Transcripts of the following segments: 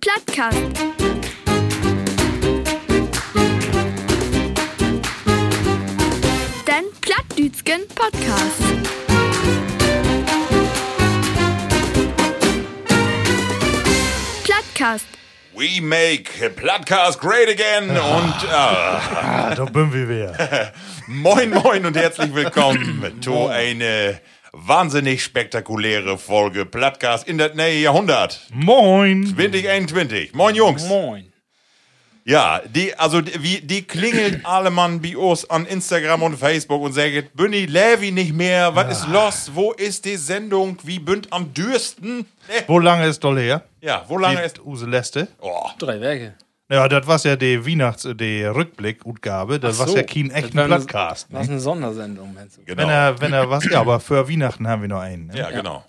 Plattkast. Den Plattdütschen Podcast. Plattkast. We make Plattcast great again und äh, Ah, da bin wir wieder. moin moin und herzlich willkommen zu eine wahnsinnig spektakuläre Folge Plattcast in das neue Jahrhundert. Moin. 2021. Moin Jungs. Moin. Ja, die, also die, wie, die klingelt alle Mann bei uns an Instagram und Facebook und sagt, Bunny Levi nicht mehr, was ist los, wo ist die Sendung, wie bünd am dürsten? Wo lange ist doll her? Ja, wo lange Die ist... Use Leste. Oh, Drei Werke. Ja, das war ja die Weihnachts-, die Rückblick-Utgabe. Das war ja kein echten Das war Plattcast. Das ist Ne? eine Sondersendung, meinst du? genau. Wenn er, wenn er was, ja, aber für Weihnachten haben wir noch einen. Ne? ja, genau.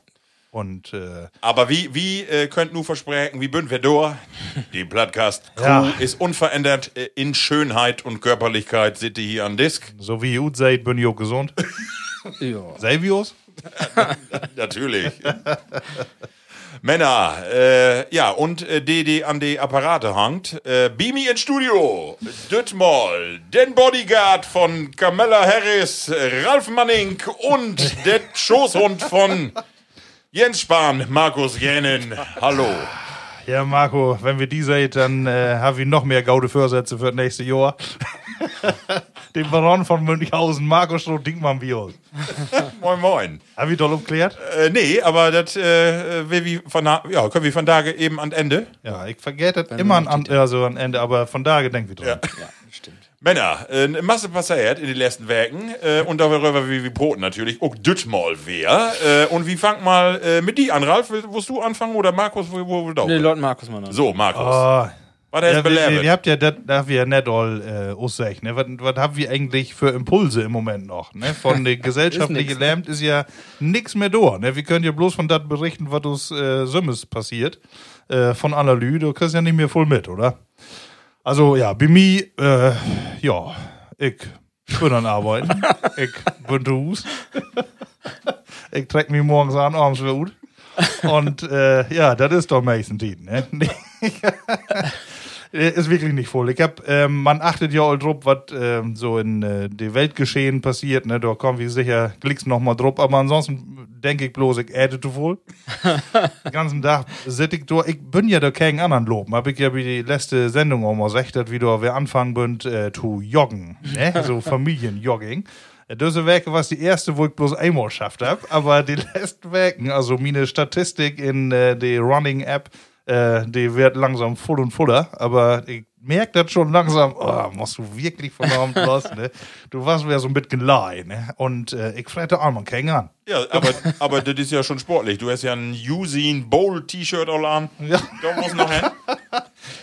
Und, äh, Aber wie, wie äh, könnt nur versprechen, wie bünd wir durch? Die Plattcast-Crew Ja. ist unverändert äh, in Schönheit und Körperlichkeit, seht ihr hier an Disk. so wie ihr gut seid, bin ich auch gesund. Ja. Uns? Natürlich. Männer, äh, ja, und äh, die, die an die Apparate hangt. Äh, Beamy ins Studio. Düttmal, den Bodyguard von Camilla Harris, Ralf Manning und der Schoßhund von Jens Spahn, Markus Jänen. Hallo. Ja, Marco, wenn wir die seid, dann äh, haben wir noch mehr gaude Vorsätze für das nächste Jahr. Den Baron von Münchhausen, wir uns. Moin, moin. Haben wir doch umklärt? Äh, nee, aber das äh, will wie von, na- ja, können wir von Tage eben an Ende. Ja, ich vergesse das immer an, an, also an Ende, aber von da gedenken wir dran. Ja. Ja, stimmt. Männer, äh, eine Masse passiert in den letzten Werken äh, und darüber wie wir broten natürlich auch Düttmal wer. Äh, und wie fangt mal äh, mit die an, Ralf? Will- Willst du anfangen oder Markus? Wo, wo, wo, Nee, Lord Markus mal an. so, Markus. Oh, Was der ja, ist wir, ihr habt ja das darf wir ja nicht all äh, aussagen, ne? Was, was haben wir eigentlich für Impulse im Moment noch? Ne? Von der gesellschaftlichen nix, Lähmt ist ja nichts mehr da. Ne? Wir können ja bloß von das berichten, was uns äh, Sümmes passiert. Äh, von Analy, du kriegst ja nicht mehr voll mit, oder? Also ja, bei mir, äh, ja, ich bin an Arbeiten. ich bin Hus. ich treck mich morgens an, abends wieder gut. Und äh, ja, das ist doch meistens die, ne? ist wirklich nicht voll. Ich hab, ähm, man achtet ja all drauf, was ähm, so in äh, der Weltgeschehen passiert, ne? Da kommen wir sicher klicks noch mal drauf, aber ansonsten denke ich bloß, ich äde zu wohl. Den ganzen Tag sit ich da, ich bin ja da keinen anderen loben, hab ich ja wie die letzte Sendung auch mal gesagt, dass wie da wir anfangen bünd äh, zu joggen, ne? So Familienjogging. Äh, Diese Werke war die erste, wo ich bloß einmal geschafft hab, aber die letzten Werken, also meine Statistik in äh, der Running-App, äh, die wird langsam voll und voller, aber ich merke das schon langsam, oh, musst du wirklich von Abend los, ne? Du warst mir so ein bisschen gleich, ne? Und äh, ich frette auch mal keinen an. Ja, aber, aber das ist ja schon sportlich. Du hast ja ein Usain Bowl T-Shirt all an. Ja. Da muss noch hin.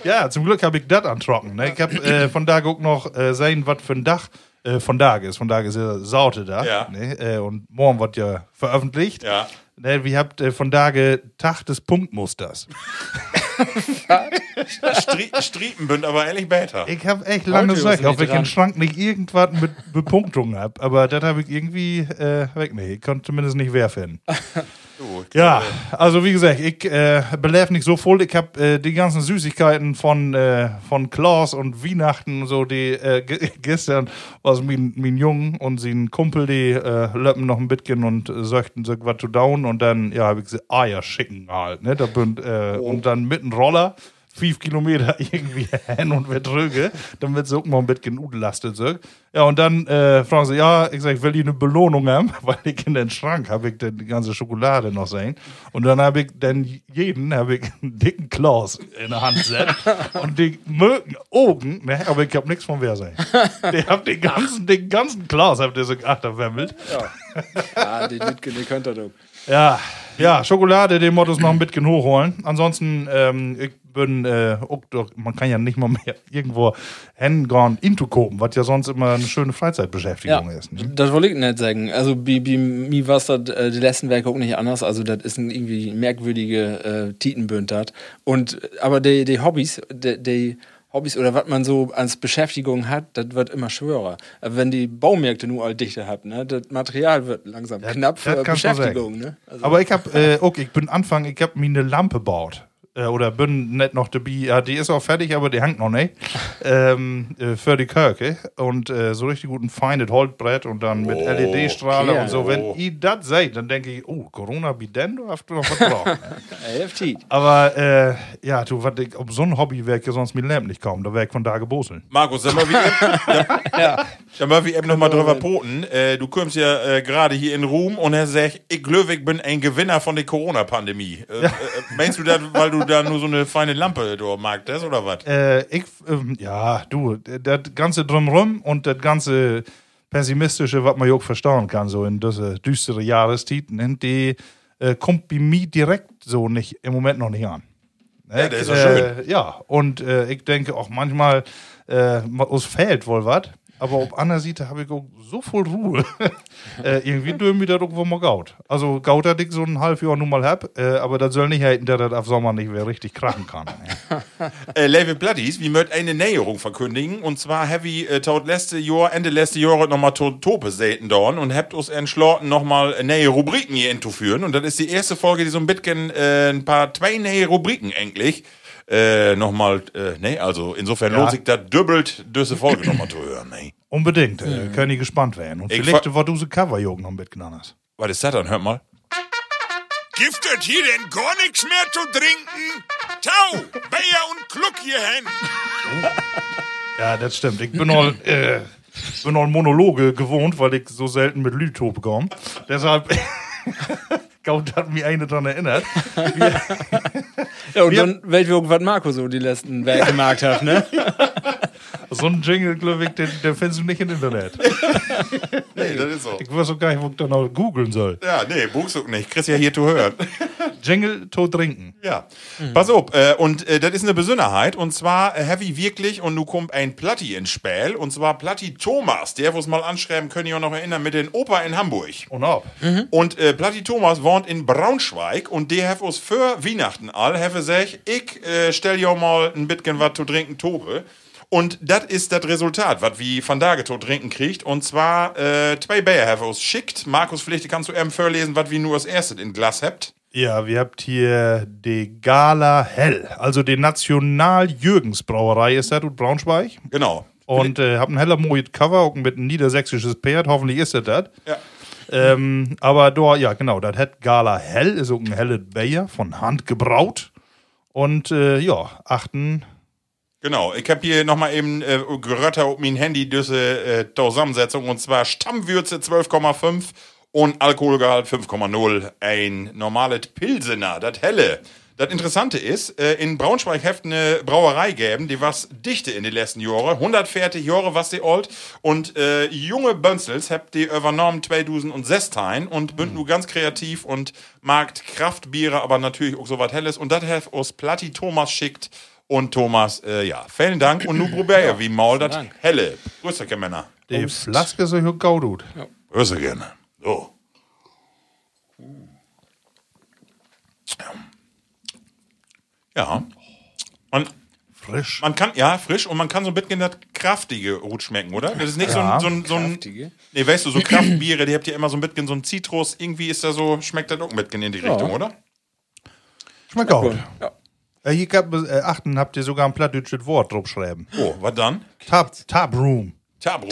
Ja, zum Glück habe ich das an trocken. Ne? Ich habe äh, von da auch noch äh, sein, was für ein Dach äh, von da ist. Von da ist ja Saute da. Ja. Ne? Äh, und morgen wird ja veröffentlicht. Ja. Ne, wir habt äh, von da Tag des Punktmusters. Strie Striepenbünd, aber ehrlich besser. Ich habe echt lange was ob ich im. Schrank nicht irgendwas mit Bepunktung hab. Aber das habe ich irgendwie äh, weg. Nee, ich konnte zumindest nicht wer finden. Du, Ja, also wie gesagt, ich äh, belef nicht so voll. Ich habe äh, die ganzen Süßigkeiten von, äh, von Klaus und Weihnachten und so, die äh, ge- gestern was mein, mein Jungen und sein Kumpel, die äh, löppen noch ein bisschen und äh, sich was zu down und dann, ja, habe ich sie Eier schicken halt, ne? Da bin, äh, Und dann mit einem Roller fünf Kilometer irgendwie hin und wird drüge, dann wird auch mal ein bisschen utlastet. So. Ja, und dann äh, fragen sie, ja, ich sag, will ich eine Belohnung haben, weil ich in den Schrank habe ich dann die ganze Schokolade noch sehen. Und dann habe ich dann jeden, habe ich einen dicken Klaus in der Hand gesetzt und die mögen Augen, ne, aber ich habe nichts von wer sein. Die hab den ganzen, den ganzen Klaus, habt ihr so achterwemmelt. Ja, die Lütke, die könnt ihr doch. Ja, ja, Schokolade, den Mottos noch ein bisschen hochholen. Ansonsten, ähm, ich bin, äh, man kann ja nicht mal mehr irgendwo hingehen, into kopen, was ja sonst immer eine schöne Freizeitbeschäftigung ist. Ne? Das wollte ich nicht sagen. Also, bei, bei mir war es das äh, die letzten Werke auch nicht anders. Also, das ist ein irgendwie merkwürdige äh, Titenbünd. Und, aber die, die Hobbys, die, die Hobbys oder was man so als Beschäftigung hat, das wird immer schwerer. Äh, Wenn die Baumärkte nur all dichter haben, ne, das Material wird langsam knapp das für Beschäftigung. Ne? Also, Aber ich hab, äh, okay, ich bin Anfang, ich hab mir eine Lampe gebaut. Äh, oder bin nicht noch dabei, ja, die ist auch fertig, aber die hängt noch nicht. ähm, äh, für die Kirche. Und äh, so richtig guten feines Holzbrett und dann mit LED-Strahler okay. und so. Wenn ihr das seht, dann denke ich, oh, Corona wie denn, du hast du noch was drauf. Aber äh, ja, du, ich, ob so ein Hobby wäre ja sonst mir Lämpf nicht kaum, da wäre ich von da geboseln. Markus, sag mal, wie eben, sag mal, wie eben noch mal drüber poten. Äh, du kommst ja äh, gerade hier in Ruhm und er sagt, ich glaube, ich bin ein Gewinner von der Corona-Pandemie. Äh, äh, meinst du das, weil du da nur so eine feine Lampe da magst, oder was? Äh, ich, ähm, ja, du, das ganze Drumrum und das ganze Pessimistische, was man ja auch verstauen kann, so in diese düstere Jahrestiten, die äh, kommt bei mir direkt so nicht, im Moment noch nicht an. Ja, der ist doch äh, Ja, und äh, ich denke auch manchmal, äh, uns fehlt wohl was, aber auf anderer Seite habe ich auch so viel Ruhe. äh, irgendwie dürfen wir das irgendwo mal gaut. Also gaut, dass ich so ein halbes Jahr nun mal hab, äh, aber das soll nicht heißen, dass das auf Sommer nicht mehr richtig krachen kann. Äh, Level Bloodies, wir möchten eine Näherung verkündigen. Und zwar Heavy äh, tot letzte Jahr, Ende letzte Jahr nochmal tot Tope selten dorn und habt uns entschlossen, nochmal neue Rubriken hier einzuführen. Und das ist die erste Folge, die so ein bisschen äh, ein paar zwei neue Rubriken eigentlich. Äh, nochmal, äh, ne, also insofern Ja. lohnt sich da doppelt diese Folge nochmal zu hören, ne. Unbedingt, äh, können die gespannt werden. Und Ich vielleicht war du so Coverjugend noch mitgenannt hast. Was ist das dann? Hört mal. Gibt es hier denn gar nichts mehr zu trinken? Tau, Bayer und Kluck hierhin. Ja, das stimmt. Ich bin all, äh, bin all Monologe gewohnt, weil ich so selten mit Lütope komme. Deshalb, Gaut hat mich eine dran erinnert. Ja, und dann welche irgendwas Marco so die letzten Werke gemacht hat, ne? So ein Jingle, glaube ich, den, den findest du nicht im Internet. Nee, das ist so. Ich weiß auch gar nicht, wo ich da noch googeln soll. Ja, nee, Buchsug nicht. Kriegst ja hier zu hören. Jingle, tot trinken. Ja. Pass auf, äh, und äh, das ist eine Besonderheit. Und zwar äh, Heavy wirklich, und nu kommt ein Platti ins Spiel. Und zwar Platti Thomas, der, wo es mal anschreiben, können ihr noch erinnern, mit den Opa in Hamburg. Und ab. Und äh, Platti Thomas wohnt in Braunschweig und der hat uns für Weihnachten all, have sich, ich äh, stell ja mal ein bisschen was zu trinken, Tobe. Und das ist das Resultat, was wie Van Dage zu trinken kriegt. Und zwar äh, zwei Bayer have uns schickt. Markus, vielleicht kannst du eben vorlesen, was wir nur als erstes in Glas habt. Ja, wir habt hier die Gala Hell, also die National-Jürgens-Brauerei ist das, und Braunschweig. Genau. Und äh, hab ein heller Moet Cover, auch mit ein niedersächsisches Pferd, hoffentlich ist das das. Ja. Ähm, aber da, ja, genau, das hat Gala Hell, ist auch ein helle Bayer, von Hand gebraut. Und äh, ja, achten. Genau, ich habe hier nochmal eben äh, gerötter auf mein Handy diese äh, Zusammensetzung und zwar Stammwürze 12,5 und Alkoholgehalt 5,0. Ein normales Pilsener, das helle. Das Interessante ist, äh, in Braunschweig heft eine Brauerei geben, die was dichte in den letzten Jahren. 140 Jahre was die alt. Und äh, junge Bönzels habt die übernommen 2016 und bünd nu ganz kreativ und markt Kraftbiere, aber natürlich auch so was Helles. Und das hat uns Platti Thomas schickt. Und Thomas, äh, ja, vielen Dank. Und nu probier ja, wie mal das. Helle. Grüß dich, Männer. Die Flaske ist auch gaudut. Grüß dich gerne. So. Ja. Und Frisch. man kann, ja, frisch und man kann so ein bisschen das kraftige Rot schmecken, oder? Das ist nicht Ja. so ein, so ein, so ein Kraftige? nee, weißt du, so Kraftbiere, die habt ihr immer so ein bisschen so ein Zitrus, irgendwie ist da so, schmeckt das auch ein bisschen in die Richtung, oder? Schmeckt gut. Ja. Äh, hier gab, äh, achten habt ihr sogar ein plattdeutsches Wort drauf schreiben. Oh, was dann? Tab, Tab Room. Tabrum.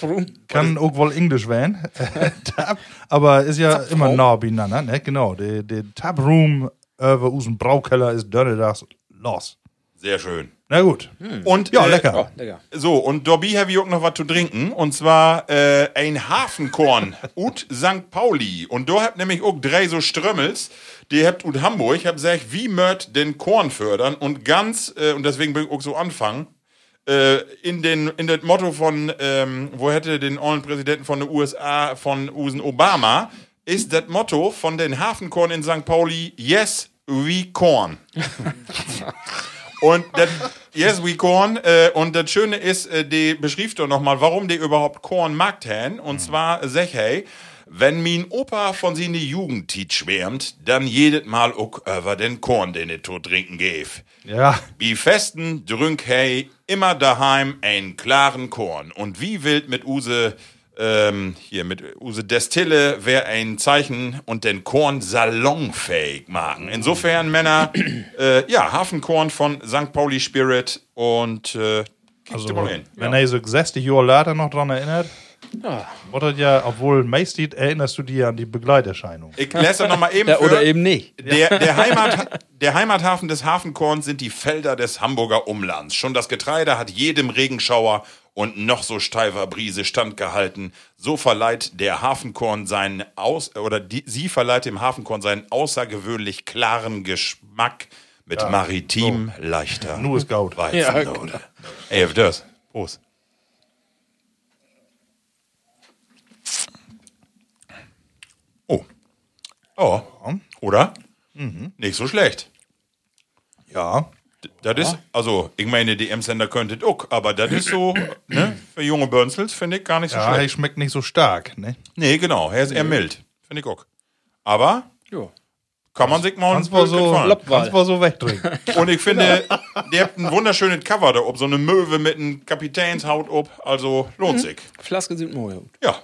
Warum? Kann auch wohl Englisch werden. Tab, aber ist ja immer nah beieinander, ne? Genau. Der, Tab Room über unseren Braukeller ist Donnerstags los. Sehr schön. Na gut. Und, Ja, äh, lecker. Oh, lecker. So, und Dobby habe ich auch noch was zu trinken. Und zwar äh, ein Hafenkorn ut St. Pauli. Und da habt nämlich auch drei so Strömmels. Die habt ut Hamburg. Hab gesagt, wie mört den Korn fördern? Und ganz, äh, und deswegen bin ich auch so anfangen, äh, in den in das Motto von, ähm, wo hätte den ollen Präsidenten von den USA, von Usen Obama, ist das Motto von den Hafenkorn in St. Pauli, yes, we corn. Und das, yes, we corn. Äh, und das Schöne ist, äh, die beschrieb doch nochmal, warum die überhaupt Korn mag haben. Und zwar, sag hey, wenn min Opa von seine Jugendtit schwärmt, dann jedes Mal auch über den Korn, den er to trinken gäf. Ja. Wie festen drünk hey immer daheim einen klaren Korn. Und wie wild mit Use, ähm, hier mit Use Destille wäre ein Zeichen und den Korn salonfähig machen. Insofern, Männer, äh, ja, Hafenkorn von St. Pauli Spirit und äh, du mal hin. Wenn er so 60 Jahre later noch dran erinnert, ja. das ja, obwohl meistens erinnerst du dir an die Begleiterscheinung. Ich lese noch mal eben Ja, für. oder eben nicht. Der, der, Heimat, der Heimathafen des Hafenkorns sind die Felder des Hamburger Umlands. Schon das Getreide hat jedem Regenschauer und noch so steifer Brise standgehalten. So verleiht der Hafenkorn seinen aus oder die, sie verleiht dem Hafenkorn seinen außergewöhnlich klaren Geschmack mit maritim leichter Nur ist Gaut. Weizennote. Ey, wie das? Prost. Oh. Oh. Oder? Nicht so schlecht. Ja. Das ist, also, ich meine, die M-Sender könntet auch, aber das ist so, ne, für junge Börnsels finde ich gar nicht so Ja, er schlecht. schmeckt nicht so stark, ne? Nee, genau, er ist eher mild. Finde ich auch. Aber Ja. kann man sich mal Kannst mal so, kannst mal so wegtrinken. Und ich finde, ihr habt ein wunderschönes Cover da ob so eine Möwe mit einem Kapitänshaut ob, also lohnt sich. Flaske sind neu. Ja,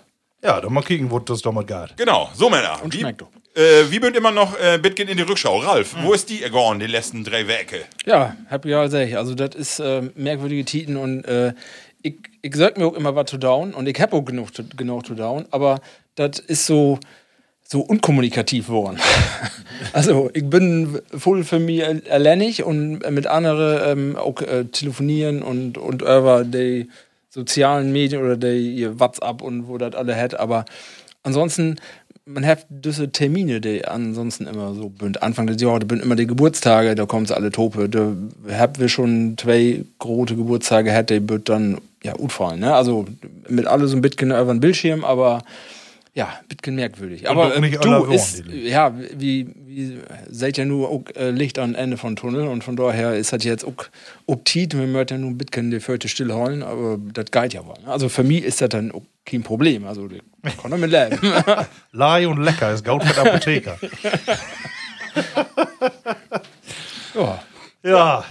ja, dann mal kicken, wo das damit geht. genau. So, Männer. Und wie, schmeckt doch. Äh, wie bünd immer noch äh, Bitcoin in die Rückschau? Ralf, wo ist die gegangen, die letzten drei Werke? Ja, hab ich ja gesagt. Also, das ist äh, merkwürdige Titen und äh, ich, ich sag mir auch immer was zu down und ich hab auch genug genug zu down, aber das ist so, so unkommunikativ geworden. also, ich bin voll für mich alleinig und mit anderen ähm, auch äh, telefonieren und, und über die sozialen Medien oder die WhatsApp und wo das alle hat, aber ansonsten man hat diese Termine, die ansonsten immer so bünd. Anfang des Jahres, da sind immer die Geburtstage, da kommen sie alle Tope. Da haben wir schon zwei große Geburtstage gehabt, die wird dann ja gut fallen. Ne? Also mit alle so ein bisschen über den Bildschirm, aber ja, ein bisschen merkwürdig. Aber nicht du ist, ja, wie, wie seid ja nur auch, äh, Licht am Ende von Tunnel und von daher ist das jetzt auch optit, wir möchten ja nur ein bisschen die Föte stillholen, aber das geht ja wohl. Ne? Also für mich ist das dann auch kein Problem. Also ich kann damit leben. Lai und lecker ist Gaut mit Apotheker. ja. ja,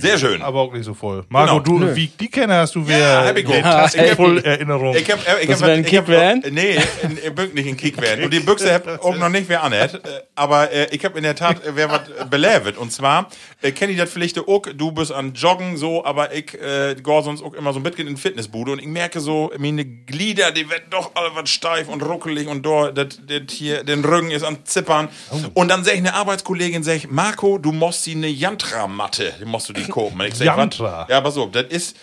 Sehr schön. aber auch nicht so voll. Marco, Genau. du, wie die kenne hast du wer Ja, hab ich. Tast Ich voll Erinnerung. Ich hab, äh, ich Das hab, ein ich hab- Kickvan? Nee, in- Bück nicht ein Kickvan. Und die Büchse hab auch noch nicht wer anhat. Äh, Aber äh, ich hab in der Tat äh, wer was belevet. Und zwar, äh, kenn ich das vielleicht auch, du bist an Joggen so, aber ich äh, geh sonst auch immer so ein bisschen in die Fitnessbude und ich merke so, meine Glieder, die werden doch alle was steif und ruckelig und da, das, das hier, den Rücken ist am Zippern. Und dann sag ich eine Arbeitskollegin, sag ich, Marco, du musst sie eine Yantra-Matte, die musst du die Und Ich sag, was? Yantra? Ja, pass auf, das ist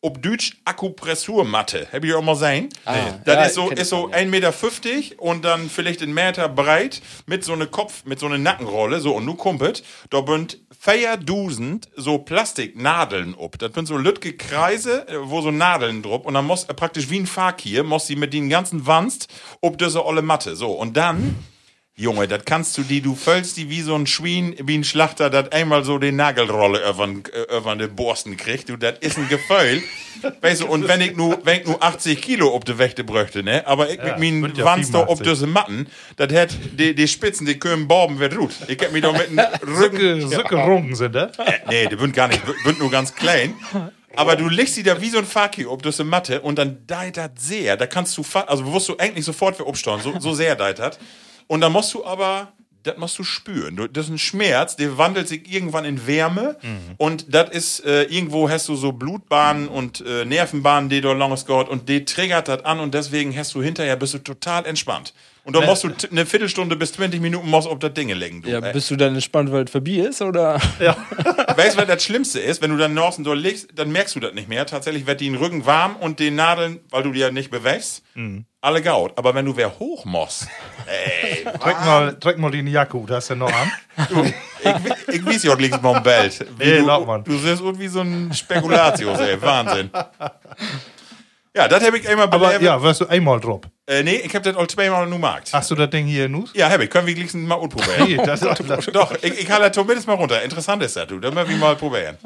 ob Deutsch Akupressurmatte. Hab ich auch mal sein. Ah, das ja, ist so, ist so schon, ja. 1,50 Meter und dann vielleicht einen Meter breit mit so einer Kopf, mit so einer Nackenrolle. So, und nu kumpelt, da bünd Dusend so Plastiknadeln ob. Das sind so lütge Kreise, äh, wo so Nadeln drupp. Und dann muss äh, praktisch wie ein Fakir, muss sie mit den ganzen Wanst ob diese olle Matte. So, und dann. Junge, das kannst du die, du füllst die wie so ein Schwein, wie ein Schlachter, das einmal so die Nagelrolle über die Borsten kriegt. Du, das ist ein Gefühl. weißt du, und wenn ich nur, wenn ich nur 80 Kilo ob die Wächte bräuchte, ne? Aber ich mit meinen ja Wanst da ob 85. diese Matten, das hätt, die, die Spitzen, die können borben, wird gut. Ich hab mich doch mit dem Rücken. Sücke Rungen sind das. Äh, nee, die sind gar nicht, sind nur ganz klein. Aber du legst sie da wie so ein Faki ob das in Matte und dann deit das sehr. Da kannst du, also wirst du eigentlich sofort wieder umstauen, so, so sehr deit das. Und dann musst du aber, das musst du spüren. Das ist ein Schmerz, der wandelt sich irgendwann in Wärme und das ist, äh, irgendwo hast du so Blutbahnen und äh, Nervenbahnen, die du langes gehört und die triggert das an und deswegen hast du hinterher, bist du total entspannt. Und dann musst du t- eine Viertelstunde bis 20 Minuten musst auf das Ding legen. Du. Ja, Ey, bist du dann entspannt, weil es vorbei ist, oder? weißt du, was das Schlimmste ist? Wenn du dann Norsen dort legst, dann merkst du das nicht mehr. Tatsächlich wird die den Rücken warm und den Nadeln, weil du die ja nicht bewegst, alle gaut. Aber wenn du wer hoch musst, ey, Trag mal, trag mal die Jacke, das hast du noch an. du, ich, ich weiß ja auch links mal Belt. Wie Ey, du, mal. du siehst irgendwie so ein Spekulatius, ey, Wahnsinn. Ja, das habe ich einmal Aber belebt. ja, wirst du einmal drauf. Äh, nee, ich habe das auch zweimal nur gemacht. Hast du das Ding hier Nuss? Ja, habe ich. Können wir gleich mal ausprobieren. Nee, das, das, Doch, ich, ich kann das zumindest mal runter. Interessant ist das, du. Da müssen wir mal probieren.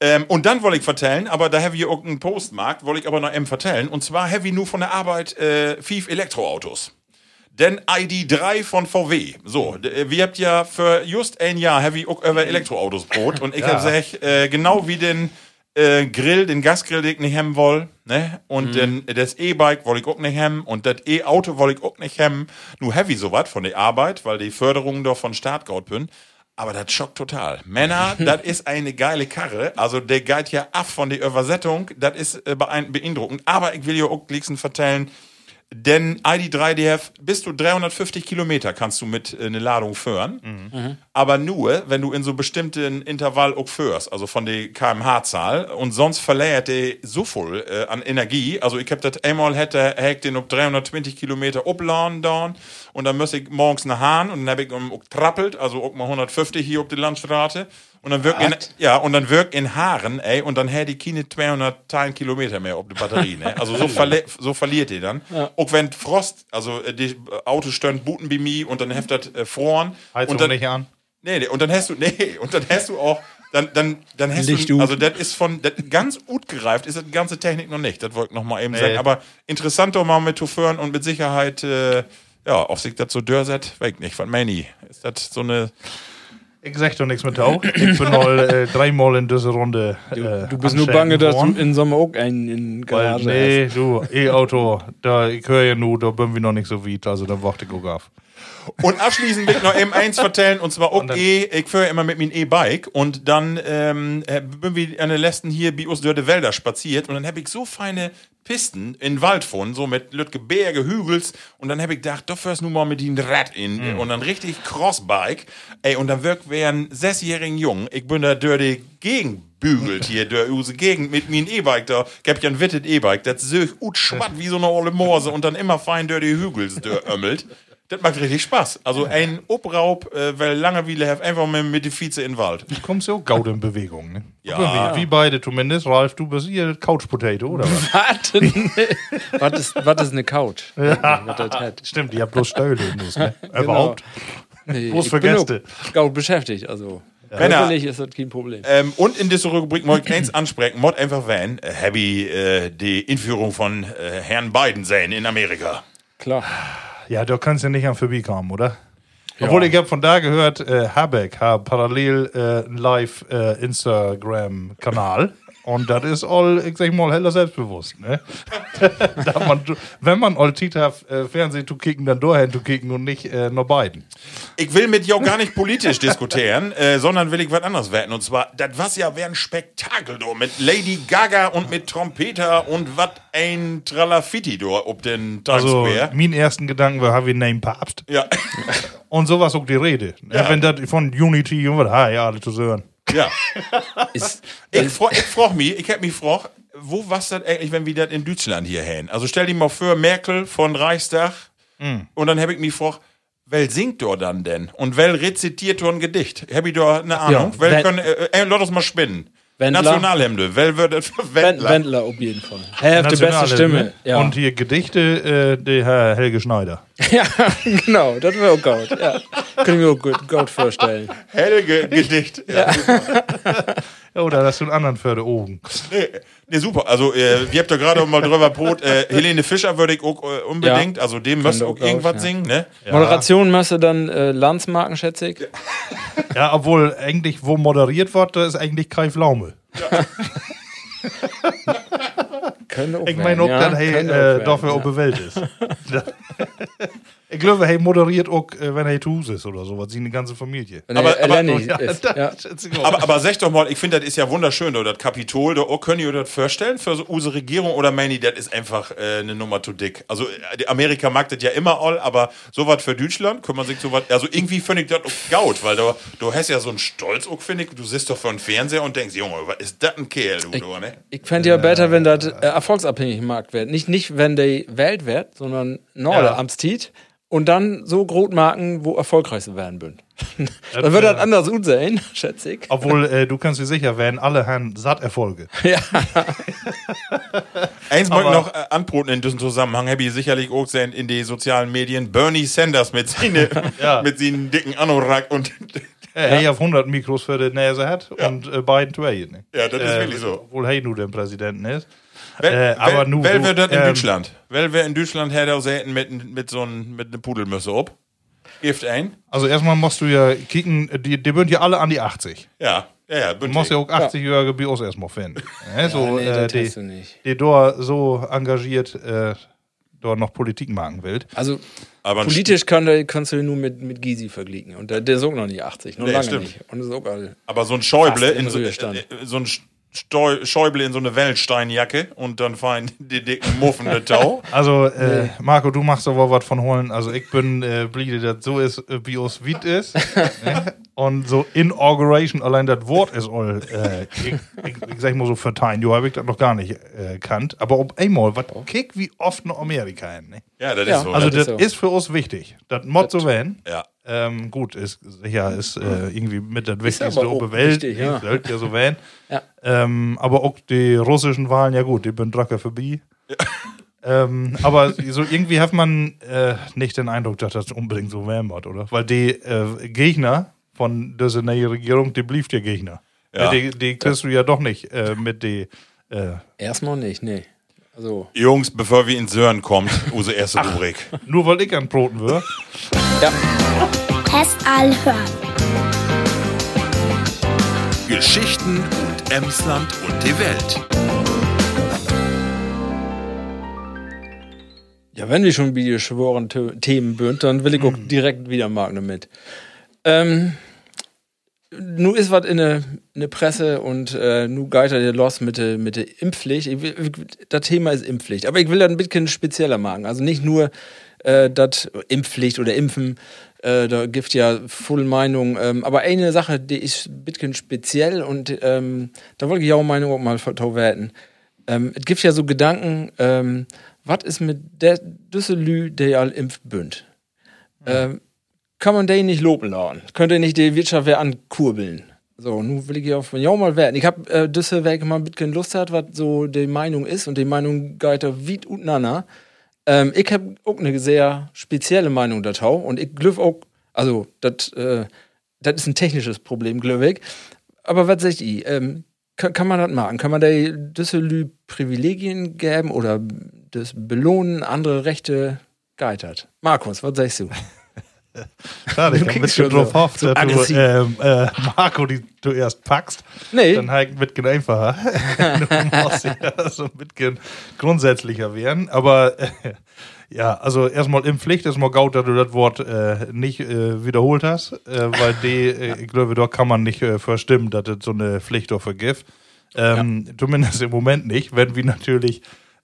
Ähm, und dann wollte ich vertellen, aber da habe ich auch einen Postmarkt, wollte ich aber noch eben vertellen. Und zwar habe ich nur von der Arbeit äh, fünf Elektroautos. Denn ID3 von VW. So, äh, wir habt ja für just ein Jahr habe ich auch über Elektroautos brot. Und ich Ja. habe gesagt, äh, genau wie den äh, Grill, den Gasgrill, den ich nicht haben woll, ne? Und den, das E-Bike wollte ich auch nicht haben und das E-Auto wollte ich auch nicht haben. Nur heavy sowas von der Arbeit, weil die Förderungen doch von Staat gaut bin. Aber das schockt total. Männer, das ist eine geile Karre. Also der geht ja ab von der Übersetzung. Das ist äh, beein- beeindruckend. Aber ich will ja auch gleich vertellen, denn ID3 DF bis zu 350 Kilometer kannst du mit äh, eine Ladung führen. Aber nur, wenn du in so bestimmten Intervall auch fährst, also von der kmh-Zahl. Und sonst verleiert der so viel äh, an Energie. Also ich hab das einmal hätte, hätte den auf 320 Kilometer uppladen dann. Und dann muss ich morgens nach Hahn und dann hab ich um, auch trappelt, also auch mal 150 hier auf die Landstraße. Und dann wirkt in, ja, und dann wirkt in Haaren, ey, und dann hätte die keine 200 Kilometer mehr auf die Batterie, ne? Also so, verle so verliert die dann. Auch wenn Frost, also äh, die Autos stören Booten bei mir und dann heftet äh, Froren. Heizung und dann, nicht an. Nee, nee, und dann hast du, nee, und dann hast du auch, dann, dann, dann hast Licht du, also das ist von, das ganz gut gereift, ist die ganze Technik noch nicht, das wollte ich noch mal eben Nee. sagen, aber interessant doch mal mit Chauffeuren und mit Sicherheit, äh, ja, ob sich das so dörset, weg nicht, meine ich? Ist das so eine, Ich sag doch nichts mit auch. Ich bin mal äh, dreimal in dieser Runde. Äh, Du bist nur bange, dass du in Sommer auch einen in Weil, Garage hast. nee, du, E-Auto, da, ich höre ja nur, da bin wir noch nicht so weit, also da warte ich auch auf. Und abschließend will ich noch eben eins vertellen, und zwar okay, ich fahre immer mit meinem E-Bike und dann ähm, äh, bin wir an den letzten hier bei uns durch die Wälder spaziert und dann habe ich so feine Pisten in Wald gefunden, so mit Lütge Berge, Hügels und dann habe ich gedacht, da fährst du mal mit dem Rad in und dann richtig Crossbike, ey, und dann wirkt wie ein sechsjährigen Jungen, ich bin da durch die Gegend bügelt hier, durch unsere Gegend mit meinem E-Bike da, ich hab ja ein wittet E-Bike, das söch ut schwatt wie so eine olle Morse und dann immer fein durch die Hügels ömmelt. Das macht richtig Spaß. Also ein Obraub, äh, weil Langeweile hat einfach mit, mit die Vize in den Wald. Du kommst ja auch gaut in Bewegung, ne? Ja. Wie, wie beide zumindest. Ralf, du bist hier Couch Potato, oder was? Warte, was, ist, was ist eine Couch? Ja. Was das hat. Stimmt, ihr habt bloß Stöhle Nuss, ne? Überhaupt. Nee, Bloß für Gäste. Gut beschäftigt, also. Wenn er- Körperlich ist das kein Problem. Ähm, und in dieser Rubrik muss ich eins ansprechen, mod einfach wenn, äh, Happy äh, die Inführung von äh, Herrn Biden sehen in Amerika. Klar. Ja, da kannst du nicht an vorbeikommen, oder? Obwohl ich habe von da gehört, äh, Habeck hat parallel äh, einen live äh, Instagram-Kanal. Und das ist all, ich sag mal, heller selbstbewusst. Ne? man, wenn man all hat, äh, Fernsehen zu kicken, dann dahin zu kicken und nicht äh, nur beiden. Ich will mit dir auch gar nicht politisch diskutieren, äh, sondern will ich was anderes werden. Und zwar, das was ja wäre ein Spektakel do, mit Lady Gaga und mit Trompeter und was ein Tralafitti do ob den Times Also, Square. mein ersten Gedanken war, habe ich einen Papst. Ja, Und sowas auch die Rede. Ne? Ja. Wenn das von Unity und was, ja, alle zu hören. Ja. Ist, Ich, fro ich frag mich, ich hab mich gefragt, wo was das eigentlich, wenn wir das in Deutschland hier hin? Also stell dir mal vor, Merkel von Reichstag und dann hab ich mich gefragt, wer singt dort dann denn? Und wer rezitiert dort ein Gedicht? Hab ich da eine Ahnung? Ja, wer können, äh, äh, lass uns mal spinnen. Wendler. Nationalhymne, wer wird das für Wend- Wendler? Wendler auf jeden Fall. Er hat die beste Stimme. Ja. Und hier Gedichte, äh, der Herr Helge Schneider. ja, genau, das wäre auch gut. Ja. Kann ich mir auch gut, gut vorstellen. Helge Gedicht. Ja. Ja, oder hast du einen anderen Augen. Nee, nee, super. Also, äh, ihr habt ja gerade mal drüber Brot. Äh, Helene Fischer würde ich auch äh, unbedingt, Ja. also dem müsste auch auch irgendwas auch, ja. singen, ne? Moderation müsste dann äh, Landsmarken, schätze ich. Ja, obwohl eigentlich, wo moderiert wird, da ist eigentlich Kai Pflaume. Könnte auch Ich meine, ob ja, das hey, äh, dafür ja. auch bewählt ist. Ich glaube, hey moderiert auch, äh, wenn er zu Hause ist oder so, was sie eine ganze Familie. Wenn Aber- er aber- alleine Ja, ist. Ja. ich. Aber, aber sag doch mal, ich finde, das ist ja wunderschön, da, das Kapitol, da oh, können ihr das vorstellen für so unsere Regierung oder Manny, das ist einfach äh, eine Nummer zu dick. Also äh, die Amerika mag das ja immer all, aber sowas für Deutschland, kann man sich sowas, also irgendwie finde ich das auch gaut, weil du, du hast ja so einen Stolz auch, finde ich, du sitzt doch vor dem Fernseher und denkst, Junge, was ist das ein Kerl, du, du ne? Ich fände ja besser, wenn das äh, erfolgsabhängig im Markt wird. Nicht, nicht, wenn die Welt wird, sondern Norde Ja. amtstit und dann so Grotmarken, wo erfolgreichste werden würden. dann wird das anders gut sein, schätze ich. Obwohl, äh, du kannst dir sicher werden, alle haben satt Erfolge. Ja. Eins wollte ich noch äh, anproten in diesem Zusammenhang, habe ich sicherlich auch gesehen in den sozialen Medien, Bernie Sanders mit seinen, Ja. mit seinen dicken Anorak und Er hey, auf 100 Mikros für die Nase hat und äh, Biden zwei. Ne? Ja, das ist wirklich so. Obwohl hey nur der Präsidenten ist. Wel, Äh, aber wel, nu wel wird das in ähm, Deutschland? Wel wer in Deutschland hätte auch selten mit, mit so ein, mit einer Pudelmüsse ob? Gift ein? Also erstmal musst du ja kicken, die, die sind ja alle an die 80. Ja, ja, ja. Du musst ja auch 80-jährige Bios erstmal finden. Ja, so, nee, äh, das die, du nicht. die dort so engagiert äh, dort noch Politik machen will. Also Aber politisch kann kannst du nur mit, mit Gysi vergleichen. Und der, der ist auch noch nicht 80, noch Nee, lange stimmt. nicht. Und ist auch. Aber so ein Schäuble in so, äh, äh, so ein Steu, Schäuble in so eine Wellensteinjacke und dann fein die dicken muffende Tau. Also, äh, Marco, du machst aber was von holen. Also, ich bin äh, bliebe, dass so ist, äh, wie es wit ist. ne? Und so Inauguration, allein das Wort ist all, äh, ich, ich, ich sag mal so verteilen. Jo, habe ich das noch gar nicht äh, kannt. Aber ob einmal, was kick wie oft noch Amerika hin, ne? Ja, das Ja, ist so. Also, das das ist ist, so. für uns wichtig. Das Mod so werden. ja. Ähm, gut, ist sicher ist äh, irgendwie mit das Wichtigste aber auf auch der Welt. wichtig, ja. Sollte ja so werden. Ja. Ähm, aber auch die russischen Wahlen, ja gut, die bin Dracke vorbei. ähm, aber so irgendwie hat man äh, nicht den Eindruck, dass das unbedingt so werden wird, oder? Weil die äh, Gegner von dieser neuen Regierung, die blieb der Gegner. Ja. Die, die kriegst du ja doch nicht äh, mit die. Äh, Erstmal nicht, nee. Also, Jungs, bevor wir in Sören kommt, unsere erste Rubrik. nur weil ich an Broten würde. ja. Test all hören. Geschichten und Emsland und die Welt. Ja, wenn wir schon wie die schworen Themen bünd, dann will ich auch direkt wieder mal damit. Ähm, nu ist was in der der Presse und äh, nu geht er los mit der mit der Impfpflicht. Ich will, das Thema ist Impfpflicht, aber ich will das ein bisschen spezieller machen. Also nicht nur äh, das Impfpflicht oder Impfen, äh, da gibt ja voll Meinung. Ähm, aber eine Sache, die ist ein bisschen speziell und ähm, da wollte ich auch Meinung auch mal verwerten. Ähm, es gibt ja so Gedanken, ähm, was ist mit der Düsselü, der ja impft bünd? Ähm, kann man den nicht loben lassen? Könnte nicht die Wirtschaft wer ankurbeln? So, nun will ich hier auf ja mal werden. Ich habe äh, Düsselwerk mal ein bisschen Lust hat, was so die Meinung ist und die Meinung geht da wie und nana. Ähm, ich habe auch eine sehr spezielle Meinung dazu und ich glaube auch, also das äh, das ist ein technisches Problem, glaube ich. Aber was sagt ihr? Ähm, kann, kann man das machen? Kann man der Düsselü Privilegien geben oder das belohnen, andere Rechte geitert? Markus, was sagst du? Schade, ich Du hab ein bisschen schon drauf hofft, so dass du ähm, äh, Marco die du erst packst. Nee. Dann halt bisschen einfacher. du musst ja so ein bisschen grundsätzlicher werden. Aber äh, ja, also erstmal im Pflicht ist mal gaut, dass du das Wort äh, nicht äh, wiederholt hast, äh, weil die, äh, ich glaube, da kann man nicht verstimmen, dass es so eine Pflicht dafür gibt. Ähm, Zumindest im Moment nicht, wenn wir natürlich,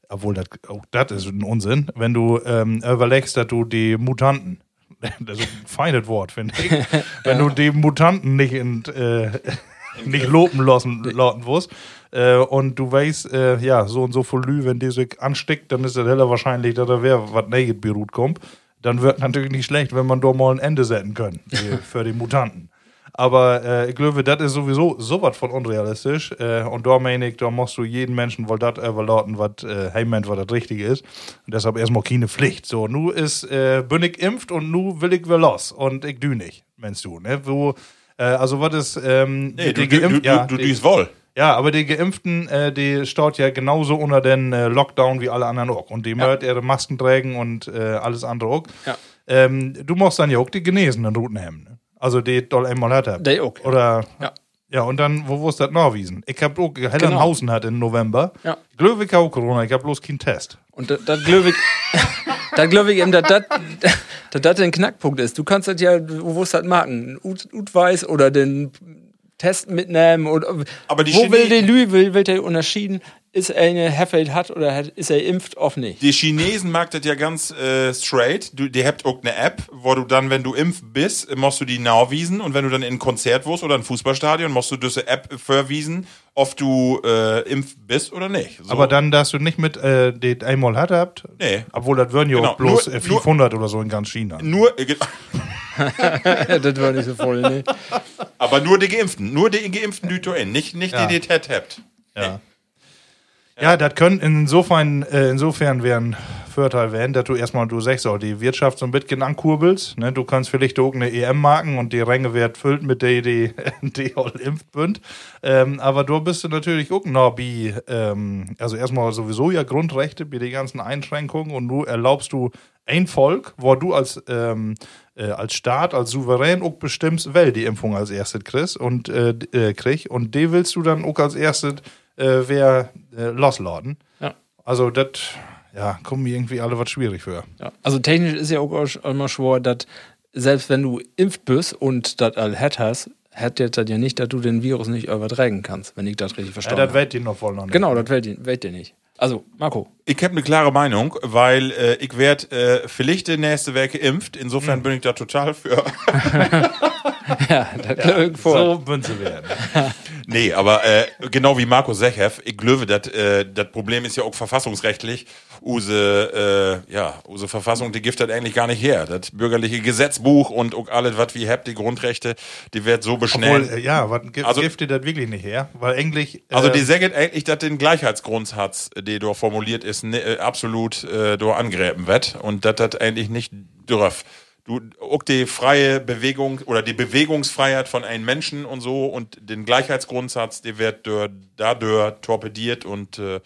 obwohl das, auch das ist ein Unsinn, wenn du ähm, überlegst, dass du die Mutanten, das ist ein feines Wort, finde ich, wenn du die Mutanten nicht in, äh, nicht loben lassen, lauten wirst, äh, und du weißt, äh, ja, so und so viel Lü, wenn die sich ansteckt, dann ist es heller wahrscheinlich, dass da wer was Naked beruht kommt. Dann wird natürlich nicht schlecht, wenn man da mal ein Ende setzen können für die Mutanten. Aber äh, ich glaube, das ist sowieso sowas von unrealistisch. Äh, und da meine ich, da musst du jeden Menschen wohl das überlauten, was äh, hey meint, was das Richtige ist. Und deshalb erstmal keine Pflicht. So, nu ist, äh, bin ich impft und nu will ich wieder los. Und ich dü nicht, meinst du, ne? Wo, äh, also was ist, ähm, Nee, mit du, den du, du, du, ja, du die- düst wohl. ja, aber die Geimpften, äh, die staut ja genauso unter den äh, Lockdown wie alle anderen auch. Und die ja. ihre Masken tragen und äh, alles andere auch. Ja. Ähm, du musst dann ja auch die Genesenen Routen haben. Also die doll einmal hat er. Die auch, ja. Oder Ja. ja, und dann, wo wusst das Norwiesen? Ich hab auch Hellenhausen hat im November. Ja. Glöwig auch Corona, ich hab bloß keinen Test. Und das, ich, dann glaube ich eben, dass das ein Knackpunkt ist. Du kannst das ja, wo wirst das machen? Ut, Ut weiß oder den Test mitnehmen oder Aber die wo will Chine- der Lü, will, will der unterschieden, ist er eine Heffeld hat oder hat, ist er impft auf nicht? Die Chinesen mag das ja ganz äh, straight. Du, die habt auch eine App, wo du dann, wenn du impf bist, musst du die nachwiesen und wenn du dann in ein Konzert wirst oder ein Fußballstadion, musst du diese App verwiesen, ob du äh, impf bist oder nicht. So. Aber dann, dass du nicht mit äh, den einmal hat habt, Nee. obwohl das würden ja Genau, auch bloß nur- äh, 500 oder so in ganz China. nur, äh, das war nicht so voll, ne? aber nur die Geimpften, nur die Geimpften die du in, nicht, nicht Ja. die, die das habt. Ja. Ja, das könnte insofern, äh, insofern wären Vorteil werden, dass du erstmal, du sagst auch, die Wirtschaft so ein bisschen ankurbelst. Ne? Du kannst vielleicht auch eine EM marken und die Ränge wird füllt mit der, die, die all impft. Ähm, aber du bist natürlich auch noch wie, ähm, also erstmal sowieso ja Grundrechte bei den ganzen Einschränkungen und du erlaubst du ein Volk, wo du als, ähm, äh, als Staat, als Souverän auch bestimmst, wer die Impfung als erstes kriegst und äh, äh, krieg. Und die willst du dann auch als erstes äh, wer äh, losladen. Ja. Also das, ja, kommen mir irgendwie alle was schwierig für. Ja. Also technisch ist ja auch immer schwer, dass selbst wenn du impft bist und das all hat hast, hat jetzt das ja nicht, dass du den Virus nicht übertragen kannst, wenn ich das richtig Ja, verstanden das habe. weiß die noch voll noch nicht. Genau, das wählt wählt ihr nicht. Also, Marco. Ich habe eine klare Meinung, weil äh, ich werde äh, vielleicht nächste Woche geimpft. Insofern Hm. bin ich da total für. Ja, das ja, vor. So sie werden. Nee, aber äh, genau wie Marco Sechev, ich glaube, das äh, das Problem ist ja auch verfassungsrechtlich. Use, äh, ja, use Verfassung, die gibt das eigentlich gar nicht her. Das bürgerliche Gesetzbuch und auch alles, was wir habt, die Grundrechte, die wird so Obwohl, beschnellt. äh, ja, was gibt Also- also, das wirklich nicht her? Weil eigentlich. Also äh, die sagen eigentlich, dass den Gleichheitsgrundsatz, der dort formuliert ist, ne, äh, absolut äh, dort angräben wird und dass das eigentlich nicht dürf. Du, auch die freie Bewegung oder die Bewegungsfreiheit von einem Menschen und so und den Gleichheitsgrundsatz, der wird dadurch torpediert und äh,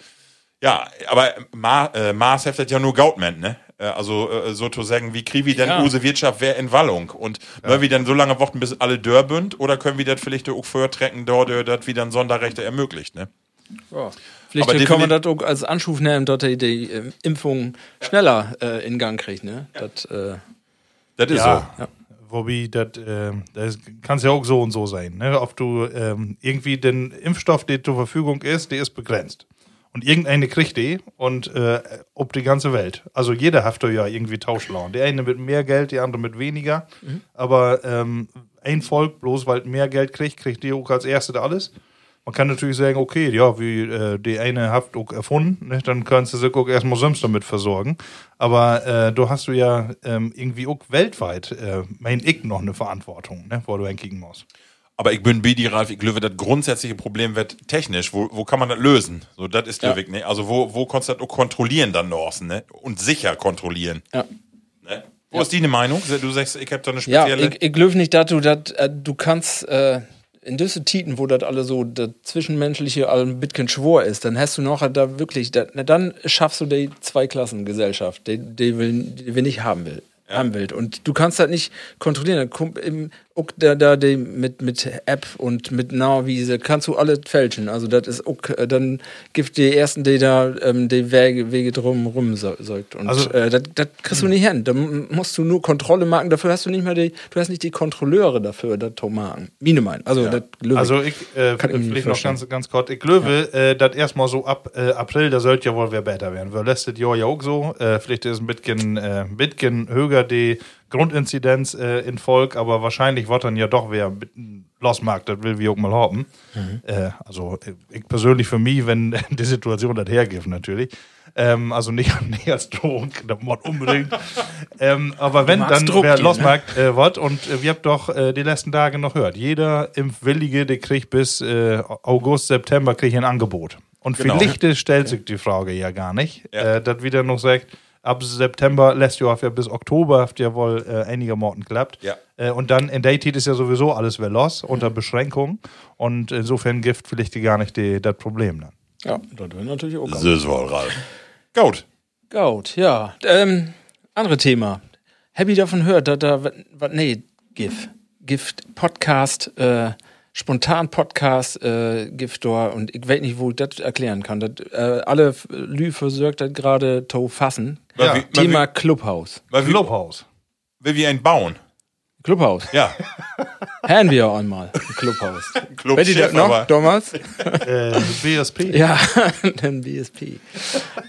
ja, aber Ma, äh, Maas heftet ja nur Gautment, ne? Äh, Also äh, so zu sagen, wie kriegen wir denn Ja. use Wirtschaft wer in Wallung? Und wollen wir dann so lange warten, bis alle dörr bünd oder können wir das vielleicht auch vortrecken, dort, äh, dass wir dann Sonderrechte ermöglicht, ne? Ja. Vielleicht Aber kann man das auch als Anschub nehmen, dass die, die äh, Impfung schneller äh, in Gang kriegt. Ne? Das, äh, Das ist ja, so. Wobei, das, ähm, das kann ja auch so und so sein. Ne? Ob du ähm, irgendwie den Impfstoff, der zur Verfügung ist, der ist begrenzt. Und irgendeine kriegt die und äh, ob die ganze Welt. Also jeder hat da ja irgendwie Tauschlauen. Der eine mit mehr Geld, der andere mit weniger. Aber ähm, ein Volk, bloß weil mehr Geld kriegt, kriegt die auch als erstes alles. Man kann natürlich sagen, okay, ja, wie äh, die eine habt auch erfunden, ne, dann kannst du sich auch erstmal selbst damit versorgen. Aber äh, du hast du ja ähm, irgendwie auch weltweit, äh, mein ich, noch eine Verantwortung, ne, wo du hinkriegen musst. Aber ich bin Bidi Ralf, ich glaube, das grundsätzliche Problem wird technisch. Wo, wo kann man das lösen? So, das ist Ja. ja. ne? Also wo, wo kannst du das auch kontrollieren dann noch, ne? Und sicher kontrollieren. ja. Ne? Wo ist deine Meinung? Du sagst, ich habe da eine Ja, spezielle. ich, ich glaube nicht, dass du das, äh, du kannst äh, in diese Titen, wo das alle so das Zwischenmenschliche ein bisschen schwor ist, dann hast du noch da wirklich, da, na, dann schaffst du die Zweiklassengesellschaft, die, die, will, die wir nicht haben will. Haben will. Und du kannst das nicht kontrollieren. Dann kommt im, auch da, da die mit, mit App und mit Nahwiese kannst du alle fälschen. Also das ist auch, äh, dann gibt die ersten, die da ähm, die Wege, Wege drum rum säugt. Und Also- äh, das, das kriegst du nicht hin. Da musst du nur Kontrolle machen. Dafür hast du nicht mehr die, du hast nicht die Kontrolleure dafür, das zu machen. Mine mein. Also, das löse Also ich, äh, Kann ich vielleicht noch ganz, ganz kurz, ich glaube, äh, das erstmal so ab äh, April, da sollte ja wohl wer besser werden. Weil letztes Jahr ja auch so, äh, vielleicht ist ein bisschen, äh, bisschen höher die Grundinzidenz äh, in Volk, aber wahrscheinlich wird dann ja doch wer losmarkt, das will wir auch mal haben. Äh, also äh, ich persönlich für mich, wenn die Situation das hergibt natürlich. Ähm, also nicht, nicht als Drohung, das muss unbedingt. ähm, aber wenn dann Druck wer hier, ne? losmarkt äh, wird und äh, wir habt doch äh, die letzten Tage noch gehört, jeder Impfwillige, der kriegt bis äh, August, September kriegt ein Angebot. Und Genau. vielleicht stellt sich die Frage ja gar nicht, Ja. dass wieder noch sagt, ab September lässt ihr ja bis Oktober habt ihr wohl äh, einige Morten klappt. Ja. Äh, und dann in der Zeit ist ja sowieso alles los unter Beschränkung und insofern gibt vielleicht die gar nicht die, das Problem dann. Ja, das wäre natürlich auch So ist wohl, Ralf. Gut. Gut, ja. Ähm, andere Thema. Happy davon hört, dass da, was, nee, GIF. Gift Podcast, äh, spontan Podcast, äh, Gift da und ich weiß nicht, wo ich das erklären kann. Das, äh, alle Lü versorgt das gerade to fassen. Ja, wie, Thema Clubhaus. weil wie, Clubhaus. will wir einen bauen. Clubhaus. Ja, Haben wir auch einmal ein Clubhaus. Club das Chef, noch, aber- damals? Äh, BSP. Ja, dann BSP.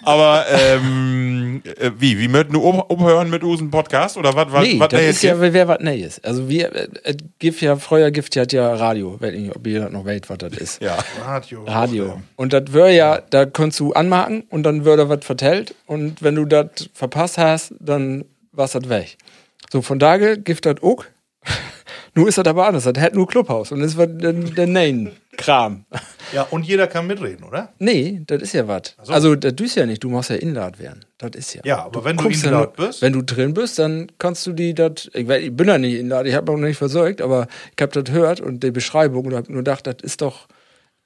aber ähm, äh, wie? Wie möchten du umhören mit unserem Podcast? Oder was? Nee, was das der ist jetzt ja, wer was Neues. Also wir, äh, äh, Gift ja, früher Gift hat ja Radio. Weiß nicht, ob ihr das noch weißt, was das ist. Ja. Radio. Radio. Und das wäre ja, da kannst du anmachen und dann würde was vertellt. Und wenn du das verpasst hast, dann war's das weg. So, von daher gibt das auch. Nur ist das aber anders. Das hat nur Clubhaus und es wird der, der Nein-Kram. Ja, und jeder kann mitreden, oder? Nee, das ist ja was. Also, das ist ja nicht. Du musst ja Inlad werden. Das ist ja. Ja, aber wenn du Inlad bist- Wenn du drin bist, dann kannst du die das. Ich, ich bin ja nicht Inlad, ich habe noch nicht versorgt, aber ich habe das gehört und die Beschreibung und habe nur gedacht, das ist doch.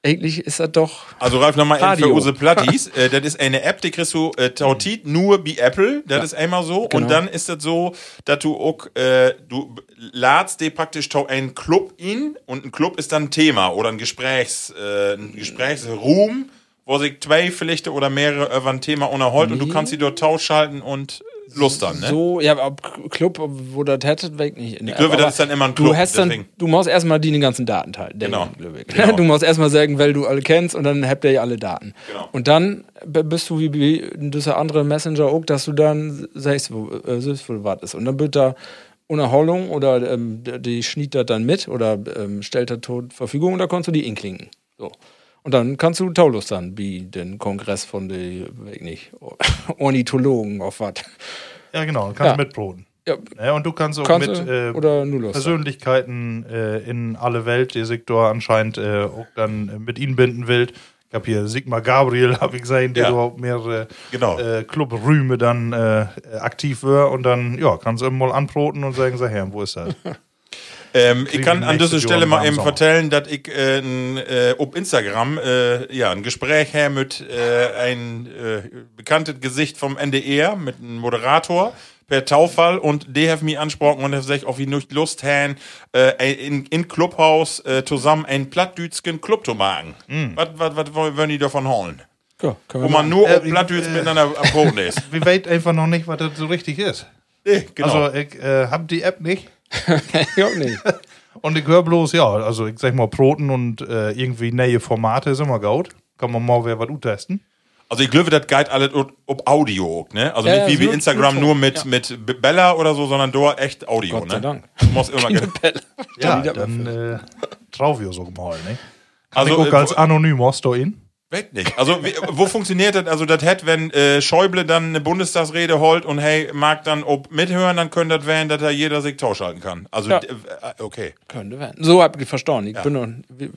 Eigentlich ist das doch. Also Ralf, nochmal für unsere Plattis. äh, das ist eine App, die kriegst du äh, tautit nur bei Apple. Das ist einmal so. Genau. Und dann ist das so, dass du auch, äh, du ladst dir praktisch einen Club in und ein Club ist dann ein Thema oder ein Gesprächs, äh, ein Gesprächsroom, wo sich zwei vielleicht oder mehrere über ein Thema unterhalten und du kannst sie dort tauschschalten und lustern, ne? So, ja, aber Club, wo das hättet, weg nicht. Ich glaube, das ist dann immer ein Club, Du, hast dann, du musst erstmal die ganzen Daten teilen. Genau. Genau. Du musst erstmal sagen, weil du alle kennst und dann habt ihr ja alle Daten. Genau. Und dann bist du wie, wie dieser andere Messenger auch, dass du dann sagst, wo, äh, siehst, wo was ist. Und dann wird da Unterholung oder ähm, die schniet das dann mit oder ähm, stellt das zur Verfügung und da kannst du die inklinken. So. Und dann kannst du Taulus dann, wie den Kongress von den, weiß ich nicht, Ornithologen auf was. Ja, genau. Kannst Ja. mitbroten. Ja, Ja, und du kannst auch kannst mit äh. Persönlichkeiten äh, in alle Welt, die da anscheinend äh, auch dann äh, mit ihnen binden will. Ich habe hier Sigmar Gabriel, habe ich gesehen, der Ja. auch mehrere Genau. äh, Clubrühme dann äh, aktiv war und dann, ja, kannst du immer mal anbroten und sagen, sag her, wo ist das? Ähm, ich kann an dieser Stelle mal eben vertellen, dass ich äh, äh, auf Instagram äh, ja, ein Gespräch her mit äh, ein äh, bekanntes Gesicht vom NDR, mit einem Moderator per Taufall und der hat mich angesprochen und hat gesagt, ob ich nicht Lust haben, äh, in, in Clubhaus äh, zusammen einen plattdütschen Club zu machen. Was, was, was wollen die davon holen? Ja, Wo man machen. nur Äh, Plattdütsch miteinander am Boden ist. Wir weit einfach noch nicht, was das so richtig ist. Nee, genau. Also, ich äh, habe die App nicht. Ja, nee. Und ich höre bloß, ja, also ich sag mal, Proten und äh, irgendwie neue Formate ist immer gut. Kann man mal wer was testen. Also ich glaube, das geht alles ob, Audio, ne? Also Ja, nicht wie bei Instagram nur mit, ja. mit Bella oder so, sondern da echt Audio, Gott sei ne? Dank. Du musst immer ge- Ja, dann äh, trau wir so mal, ne? Also, ich guck äh, als Anonymous da in. Weiß nicht. Also wie, wo funktioniert das? Also das hätte, wenn äh, Schäuble dann eine Bundestagsrede holt und hey, mag dann ob mithören, dann könnte das werden, dass da jeder sich tauschalten kann. Also Ja. äh, okay. Könnte werden. So hab ich verstanden. Ich, bin, noch,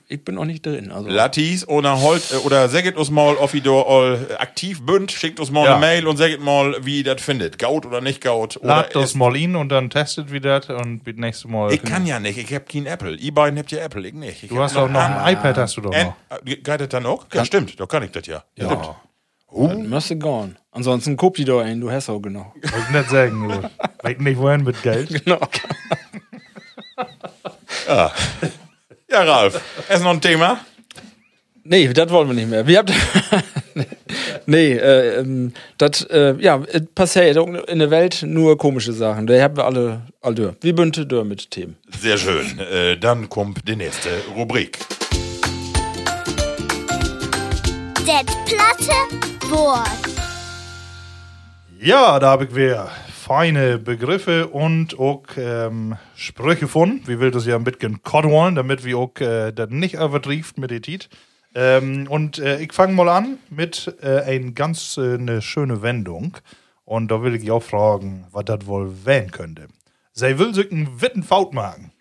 ich bin noch nicht drin. Also. Lattis oder holt äh, oder sagt uns mal, da all aktiv bünd, schickt uns mal Ja. eine Mail und sagt mal, wie ihr das findet. Gaut oder nicht Gaut. Oder Lad das ist- mal in und dann testet wieder und das nächste Mal. Ich kann ja nicht, ich hab kein Apple. Ihr beiden habt ja Apple, ich nicht. Ich Du hast doch noch ein iPad, hast du doch Äh, noch. äh, geht das dann auch? Ja, stimmt, da kann ich das ja. Ja. Dann müsste gehen. Ansonsten guck die doch ein, du hast auch genau. Wollte ich nicht sagen, du. Weiß nicht, wohin mit Geld. Genau. Ja, Ralf, ist noch ein Thema? Nee, das wollen wir nicht mehr. Wir habt. nee, äh, ähm, das, äh, ja, es passiert in der Welt nur komische Sachen. Da haben wir alle, alle. Wir bünden mit Themen. Sehr schön. Äh, dann kommt die nächste Rubrik. Det platte Wort. Ja, da habe ich wieder feine Begriffe und auch ähm, Sprüche gefunden. Wir will das ja ein bisschen wollen, damit wir auch äh, das nicht übertrieft mit der. Ähm, und äh, ich fange mal an mit äh, eine ganz äh, eine schöne Wendung. Und da will ich auch fragen, was das wohl werden könnte. Sie will sich einen Wittenfaut machen.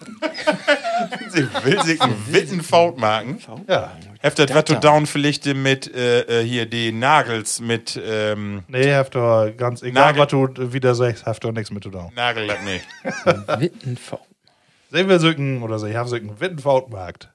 Sie will sich einen Wittenfaut machen. Ja. Heftet was du down vielleicht mit äh, äh, hier die Nagels mit ähm, Nee, doch ganz egal, Nagel- was du wieder sagst, doch nichts mit zu tun. Nagel, das nicht. Wittenfau. Sie will sich einen, oder sie haben sich einen Wittenfaut gemacht.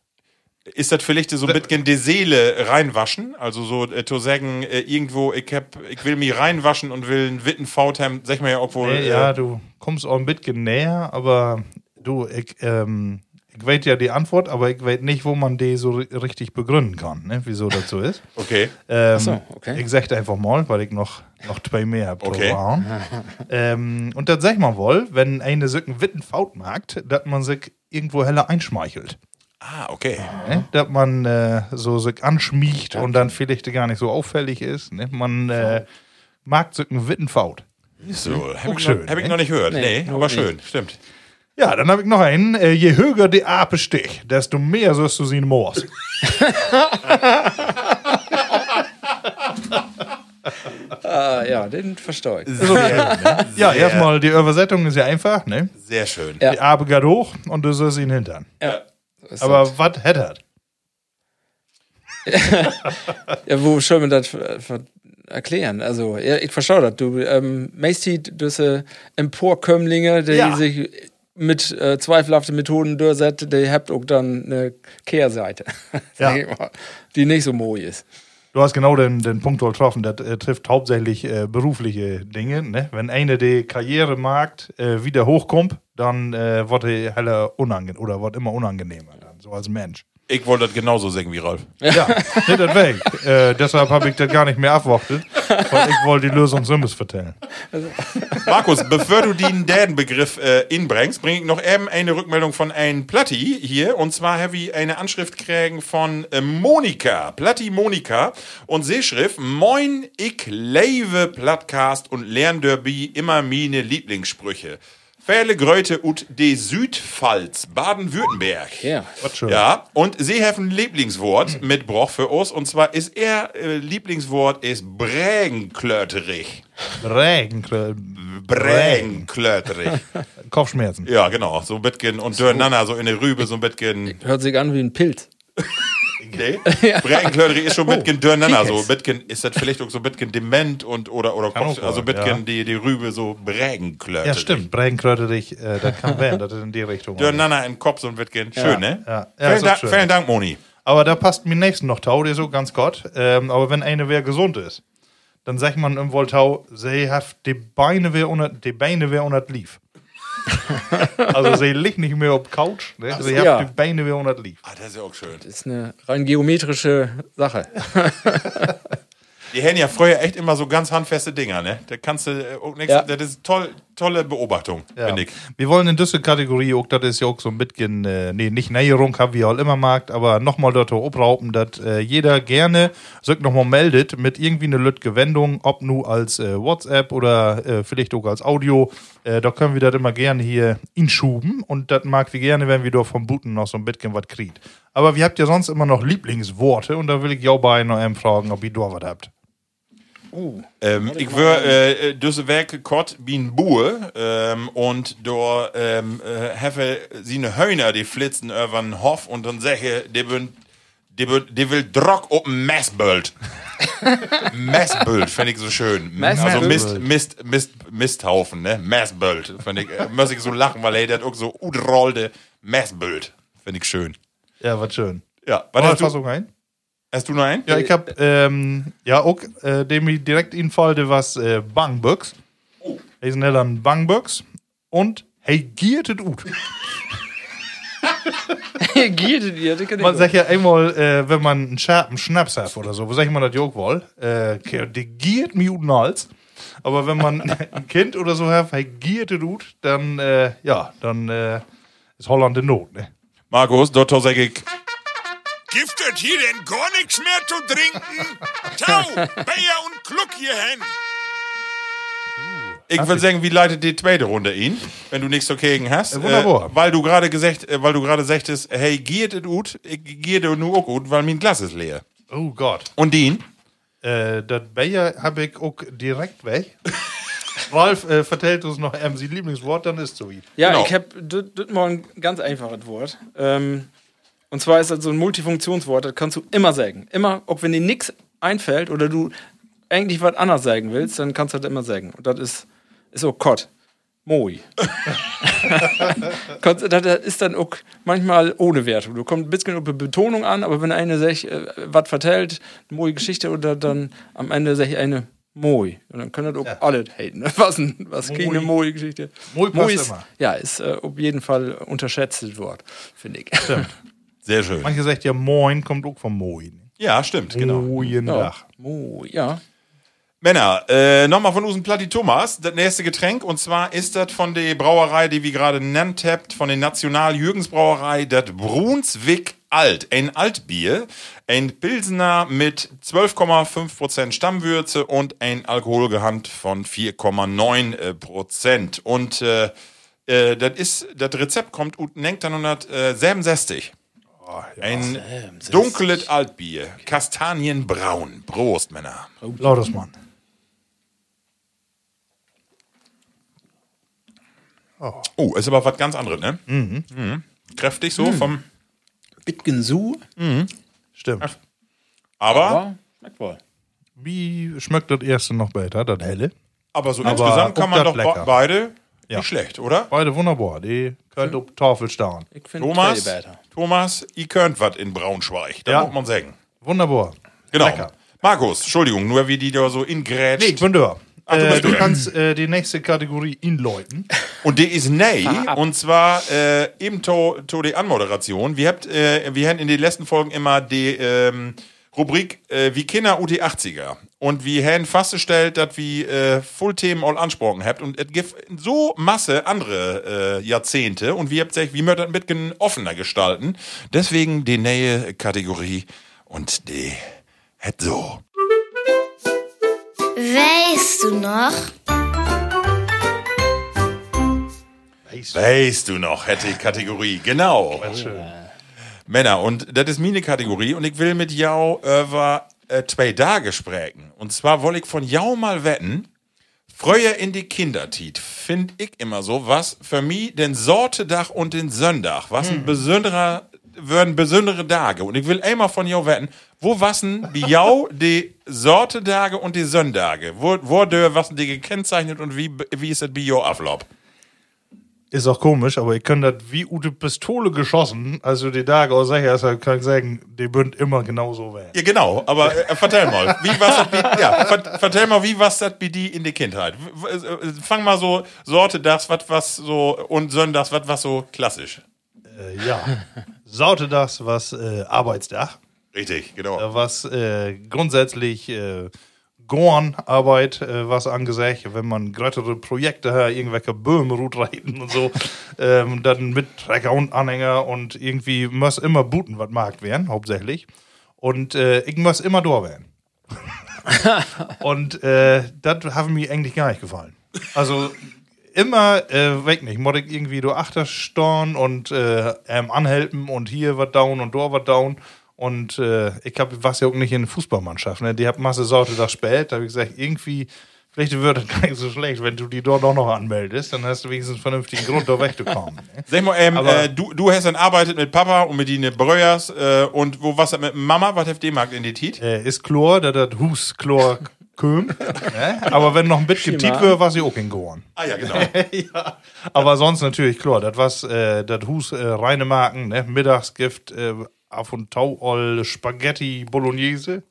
Ist das vielleicht so ein bisschen die Seele reinwaschen? Also so äh, zu sagen, äh, irgendwo, ich hab, ich will mich reinwaschen und will einen Wittenfaut haben, sag mal ja, obwohl. Nee, äh, ja, du kommst auch ein bisschen näher, aber du, ich, ähm, ich weiß ja die Antwort, aber ich weiß nicht, wo man die so ri- richtig begründen kann, ne? wieso das so ist. Okay. Ähm, so, okay. Ich sag einfach mal, weil ich noch, noch zwei mehr habe. Okay. ähm, und das sag ich mal wohl, wenn eine so einen Witten Faut mag, dass man sich irgendwo heller einschmeichelt. Ah, okay. Ne? Dass man äh, so sich anschmiegt und dann vielleicht gar nicht so auffällig ist. Ne? Man äh, mag so einen Witten Faut. So, hab ich, schön, noch, hab ich ne? noch nicht gehört. Nee, Nee, aber schön, stimmt. Ja, dann habe ich noch einen. Äh, je höher die Ape sticht, desto mehr sollst du sie in Moors. Ah, ja, den verstehe ich. So, ne? Ja, erstmal, die Übersetzung ist ja einfach, ne? Sehr schön. Ja. Die Ape geht hoch und du sollst ihn hintern. Ja. So Aber was hätte er? Ja, wo soll man das erklären? Also, ja, ich verstehe das. Du, ähm, meistens diese Emporkömmlinge, die Ja. sich mit äh, zweifelhaften Methoden durchsetzen, die habt auch dann eine Kehrseite, sag Ja. ich mal, die nicht so moi ist. Du hast genau den, den Punkt getroffen. Das äh, trifft hauptsächlich äh, berufliche Dinge. Ne? Wenn eine die Karriere mag, äh, wieder hochkommt, dann äh, wird die heller unangenehm oder wird immer unangenehmer dann, so als Mensch. Ich wollte das genauso sagen wie Ralf. Ja, nicht das weg. Äh, deshalb habe ich das gar nicht mehr abwartet, weil ich wollte die Lösung Sims vertellen. Markus, bevor du den Dädenbegriff äh, inbringst, bring ich noch eben eine Rückmeldung von ein Platti hier. Und zwar habe ich eine Anschrift kriegen von äh, Monika. Platti Monika. Und sie schrift, Moin, ich lebe Plattcast und lern derby immer meine Lieblingssprüche. Fähle Gröte ut de Südpfalz, Baden-Württemberg. Ja. Schön. Ja, und sie haben ein Lieblingswort mitgebracht für uns. Und zwar ist ihr äh, Lieblingswort ist Brägenklöterig. Regen, Brägenklöterig. Kopfschmerzen. Ja, genau. So ein bisschen und durcheinander, so in der Rübe, so ein bisschen. Hört sich an wie ein Pilz. Nee? Brägenklöterig ist schon ein bisschen durcheinander. So bisschen, ist das vielleicht auch so bisschen dement und oder, oder Kann Kopf, auch also bisschen ja. die, die Rübe so Brägenklöterig. Ja, stimmt. Brägenkröterig, äh, das kann werden, das ist in die Richtung. Durcheinander im Kopf so ein bisschen. Schön, ne? Ja, ja, vielen, schön. vielen Dank, Moni. Aber da passt mir nächsten noch Tau, der so ganz Gott. Ähm, aber wenn eine wer gesund ist, dann sagt man im Voltau, sie hat die Beine wer unter, die Beine wer unter lief. also sie liegt nicht mehr auf Couch, ne? sie hat ja. die Beine wer unter lief. Ah, das ist ja auch schön. Das ist eine rein geometrische Sache. Die haben ja früher echt immer so ganz handfeste Dinger, ne? Da kannst du äh, auch nichts. Ja. Das ist toll, tolle Beobachtung, Ja. finde ich. Wir wollen in dieser Kategorie auch, das ist ja auch so ein bisschen, äh, nee, nicht Näherung, haben wir auch immer mag, aber nochmal dort obraupen, dass äh, jeder gerne sich nochmal meldet mit irgendwie eine lütge Wendung, ob nur als äh, WhatsApp oder äh, vielleicht auch als Audio. Äh, da können wir das immer gerne hier inschuben und das mag wir gerne, wenn wir da vom Buten noch so ein bisschen was kriegt. Aber wir habt ja sonst immer noch Lieblingsworte und da will ich ja bei noch einem fragen, ob ihr da was habt. Ähm, ich wär äh, diese Werke kort wie ein Bue ähm, und da ähm, äh, sie eine Hühner, die flitzen über den Hof und dann sage die will, die will, die will Drock op ein Messbild. Messbild, finde ich so schön. Messbild. Also Mist, Mist, Mist, Misthaufen, ne? Messbild. Finde ich, äh, muss ich so lachen, weil er das auch so udrollte Messbild. Finde ich schön. Ja, was schön. Ja, was War hast du, Fassung ein? Hast du noch einen? Ja, ich hab ähm, ja auch äh, dem ich direkt infallte was äh, Bangbüchs. Oh. Hey sind dann Bangbüchs und hey giertet ut. Giertet ihr? das kann ich Man sagt ja einmal, äh, wenn man einen scharfen Schnaps hat oder so, wo sag ich mal das Jog wohl, äh, die giert mir uten Hals. Aber wenn man ein Kind oder so hat, hey giertet ut, dann äh, ja, dann äh, ist Holland in Not, ne? Markus, dort sage ich, Gibt es hier denn gar nichts mehr zu trinken? Tau, Bayer und Kluck hierhin. Ich würde sagen, wie leitet die zweite Runde ihn, wenn du nichts dagegen hast? Ja, wunderbar. Äh, weil du gerade gesagt, äh, weil du gerade sagtest, hey, geht es gut? Ich gehe dir nur auch gut, weil mein Glas ist leer. Oh Gott. Und den? Äh, das Bayer habe ich auch direkt weg. Ralf äh, vertellt uns noch ähm, sein Lieblingswort, dann ist so wie. Ja, Genau. ich habe das mal ein ganz einfaches Wort. Ähm, und zwar ist das so ein Multifunktionswort, das kannst du immer sagen. Immer, auch wenn dir nichts einfällt oder du eigentlich was anderes sagen willst, dann kannst du das immer sagen. Und das ist, ist auch Kott. Moi. Das ist dann auch manchmal ohne Wertung. Du kommst ein bisschen die Betonung an, aber wenn eine sich äh, was vertellt, eine moje Geschichte oder dann am Ende sich eine Moi. Und dann können das auch alle haten. Was, ein, was Moi. keine Moi-Geschichte. Moi passt ist, immer. ja, ist äh, auf jeden Fall unterschätztes Wort, finde ich. Sehr schön. Manche sagt ja Moin, kommt auch von Moin. Ja, stimmt, genau. Moin Dach. Mo, ja. Männer, äh, nochmal von Usen Platti Thomas, das nächste Getränk. Und zwar ist das von der Brauerei, die wir gerade nennt habt, von der National-Jürgens-Brauerei, das Brunswick Alt. Ein Altbier, ein Pilsener mit 12,5% Stammwürze und ein Alkoholgehalt von 4,9%. Äh, und äh, äh, das Rezept kommt und nennt dann äh, 167. Ja. Ein dunkles Altbier, kastanienbraun. Prost, Männer. Lautes Mann. Oh. oh, ist aber was ganz anderes, ne? Mhm. Mhm. Kräftig so mhm. vom. Bitgensu. Mhm. Stimmt. Ach. Aber, aber schmeckt wohl. Wie schmeckt das erste noch besser, das helle? Aber so aber insgesamt kann man doch lecker. beide ja. nicht schlecht, oder? Beide wunderbar. Die könnt auf Tafel stehen. Ich finde Thomas. Thomas, ihr könnt was in Braunschweig. Da Ja. muss man sagen. Wunderbar. Genau. Lecker. Markus, Entschuldigung, nur wie die da so ingrätscht. Nee, ich bin da. Ach, du äh, du kannst äh, die nächste Kategorie inläuten. Und die ist nee, und zwar äh, eben to, to die Anmoderation. Wir habt, äh, wir haben in den letzten Folgen immer die ähm, Rubrik äh, wie Kinder UT 80er. Und wir haben festgestellt, dass wir äh, Fullthemen all ansprochen habt. Und es gibt so Masse andere äh, Jahrzehnte. Und wir habt gesagt, wie möchten das ein bisschen offener gestalten. Deswegen die nähe Kategorie und die hat so. Weißt du noch? Weißt du noch, hätte ich Kategorie. Genau. Männer, und das ist meine Kategorie und ich will mit Jau über äh, zwei Tage sprechen. Und zwar wollte ich von Jau mal wetten, früher in die Kindertit finde ich immer so, was für mich den Sortedach und den Sonntag, was ein besonderer, würden besondere Tage. Und ich will einmal von Jau wetten, wo wassen wie Jau die Sortetage und die Sonntage? Wo, wo der was die gekennzeichnet und wie, wie ist das bei Jau Ablauf? Ist auch komisch, aber ich kann das wie Ute Pistole geschossen. Also die Tage aus ist, kann ich sagen, die bünd immer genauso werden. Ja, genau, aber äh, vertell mal, wie was das ja, ver, vertell mal, wie was das bei die in der Kindheit? Äh, Fang mal so Sorte das, was was so und Sonntags, was was so klassisch. Äh, ja. Saute das, was äh, Arbeitsdach, Richtig, genau. äh, was äh, grundsätzlich Gornarbeit, äh, was angesagt, wenn man größere Projekte hat, irgendwelche Böhmen reiten und so, ähm, dann mit Trecker und Anhänger und irgendwie muss immer Buten was Markt werden, hauptsächlich. Und äh, ich muss immer da werden. und äh, das hat mir eigentlich gar nicht gefallen. Also immer äh, weg nicht. Muss ich irgendwie do Achterstorn und äh, ähm, anhelfen und hier was down und da was down. Und äh, ich hab, was ja auch nicht in der Fußballmannschaft, ne? Die hat Masse Sorte da spät. Da habe ich gesagt, irgendwie, vielleicht wird das gar nicht so schlecht, wenn du die dort auch noch anmeldest, dann hast du wenigstens einen vernünftigen Grund, da wegzukommen. Ne? Sag mal, ähm, Aber- äh, du, du hast dann arbeitet mit Papa und mit die Bröers äh, und wo was mit Mama, was habt ihr gemacht in die Tit? Äh, ist Chlor, da das Hus Chlor köm. ne? Aber wenn noch ein bisschen tief wird, war sie auch in Gorn. Ah ja, genau. ja. Aber sonst natürlich klar, das was äh, das Hus äh, reine Marken, ne? Mittagsgift, äh, Af und Tau all Spaghetti Bolognese.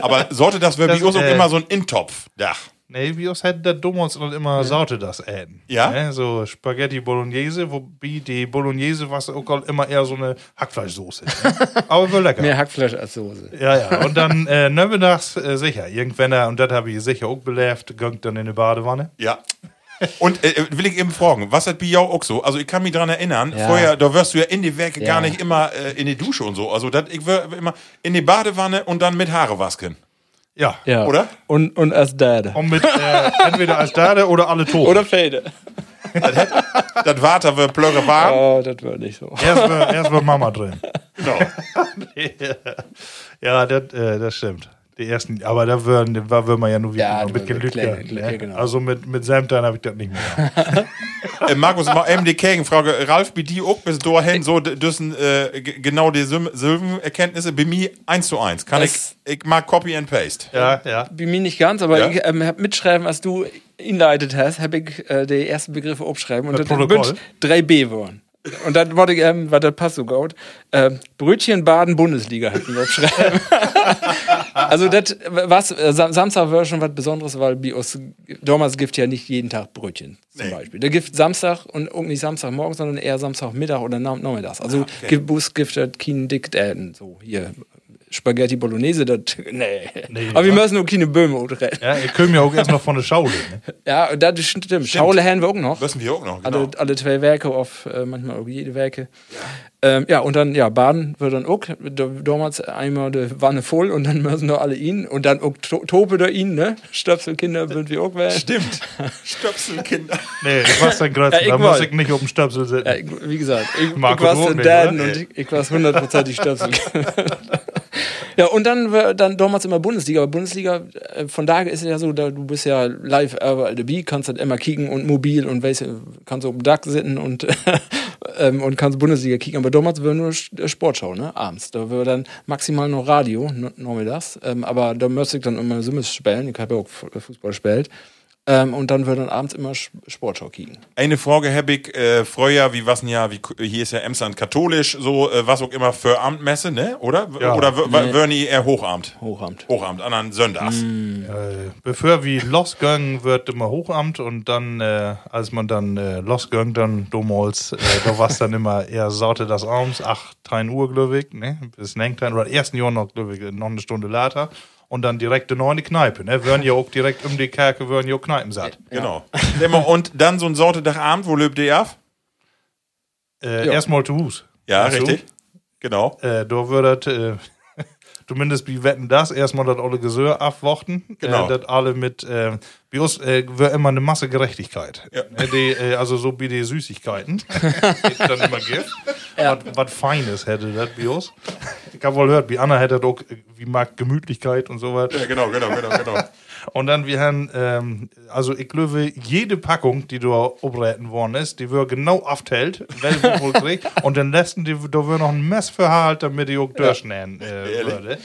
Aber sollte das wäre Das, bei uns auch äh, immer so ein Intopf-Dach. Nee, wie aus hätte der Dummons und immer Saute das äten. Ja? Ne? So Spaghetti Bolognese, wobei die Bolognese was auch all immer eher so eine Hackfleischsoße. Ne? Aber war lecker. Mehr Hackfleisch als Soße. Ja, ja. Und dann äh, nachmittags äh, sicher. Irgendwann, und das habe ich sicher auch belebt, gönnt dann in die Badewanne. Ja. Und äh, will ich eben fragen, was hat bei jou auch so? Also ich kann mich dran erinnern, Ja. vorher, da wirst du ja in die Werke Ja. gar nicht immer äh, in die Dusche und so. Also dat, ich wär immer in die Badewanne und dann mit Haare wasken. Ja. Ja. Oder? Und, und als Dade. Und mit äh, entweder als Dade oder alle tot. Oder Fade. Das Water wird plöre warm. Oh, das wird nicht so. Erst war, erst war Mama drin. Genau. Ja, das, äh, das stimmt. Die ersten, aber da würden, da würden wir ja nur wieder Ja, mit kleine, Ne? genau. Also mit, mit Samtern habe ich das nicht mehr. äh, Markus, die Gegenfrage. Ralf, bei dir auch bis dahin so d- düssen äh, genau die Sil- Silbenerkenntnisse. Bei mir eins zu eins. Kann ich, Das- ich mag Copy and Paste. ja, ja. Bei mir nicht ganz, aber Ja? ich ähm, hab mitschreiben, was du inleitet hast, habe ich äh, die ersten Begriffe aufschreiben und Das das Protokoll? sind 3b geworden. Und dann wollte ich, ähm, das passt so gut, ähm, Brötchen Baden Bundesliga hätten wir schreiben. also das was äh, Sam- Samstag war schon was Besonderes, weil bei uns damals gibt ja nicht jeden Tag Brötchen zum Nee. Beispiel. Da gibt Samstag und nicht Samstagmorgen, sondern eher Samstagmittag oder Nach- Nachmittags. Also Ah, okay. gibt Bus gibt das keinen Dickdäten so hier Spaghetti Bolognese, das nee. Nee, Aber wir müssen auch keine Böhme retten. Ja, ihr könnt ja auch erst noch von der Schaule. Ne? Ja, und das stimmt. Schaule haben wir auch noch. Müssen wir auch noch, genau. Alle, alle zwei Werke auf, äh, manchmal auch jede Werke. Ja. Ähm, ja, und dann, ja, Baden wird dann auch, da- damals einmal die Wanne voll und dann müssen noch alle ihn und dann auch to Tope da ihn, ne? Stöpselkinder würden wir auch werden. Stimmt. Stöpselkinder. Nee, ich weiß dann gerade, Ja, ich da muss ich nicht auf dem Stöpsel sitzen. Ja, ich, wie gesagt, ich, ich Marco war Roth den nicht, Daden oder? und ich, ich war hundertprozentig Stöpselkinder. Ja, und dann dann damals immer Bundesliga, aber Bundesliga, äh, von daher ist es ja so, da, du bist ja live überall dabei, kannst halt immer kicken und mobil und weißt, kannst auf dem Dach sitzen und, ähm, und kannst Bundesliga kicken, aber damals war nur Sch- Sportschau, ne, abends. Da war dann maximal noch Radio, n- nachmittags, ähm, aber da müsste ich dann immer Simmes spielen, ich habe ja auch Fu- Fußball gespielt. Ähm, und dann wird dann abends immer Sch- Sportschau kicken. Eine Frage habe ich äh, früher, wie was denn ja, wie, hier ist ja Emsland katholisch, so äh, was auch immer für Abendmesse, ne? Oder? Ja. Oder Nee. die eher Hochamt? Hochamt. Hochamt, anderen Sonntags. Äh, bevor wir losgegangen wird immer Hochamt und dann, äh, als man dann äh, losgegangen, dann damals, äh, da war es dann immer eher Saute das abends, 8, 3 Uhr, glaube ich, ne? Bis 9, oder ersten Jahr noch, glaube ich, noch eine Stunde later. Und dann direkt in eine Kneipe, ne? Würden ja auch direkt um die Kerke, würden ja auch Kneipen satt. Genau. Und dann so ein Sortedagabend, wo löbt ihr auf? Äh, Ja. Erstmal zu Hus. Ja, Weißt du? richtig. Genau. Äh, da würdet, äh, zumindest wie wetten das, erstmal das alle Gesör abwarten. Genau. Äh, das alle mit, äh, bei uns äh, wird immer eine Masse Gerechtigkeit. Ja. Äh, die, äh, also so wie die Süßigkeiten. die dann immer gibt. Was, was Feines hätte das bei uns. Ich habe wohl gehört, wie Anna hätte das auch, äh, wie mag Gemütlichkeit und so was. Ja, genau, genau, genau, genau. Und dann, wir haben, ähm, also ich glaube, jede Packung, die da obreten worden ist, die wird genau aufteilt, welche wohl kriegt. Und den letzten, die, da wird noch ein Mess verhalten, damit die auch durchschneiden äh, würde.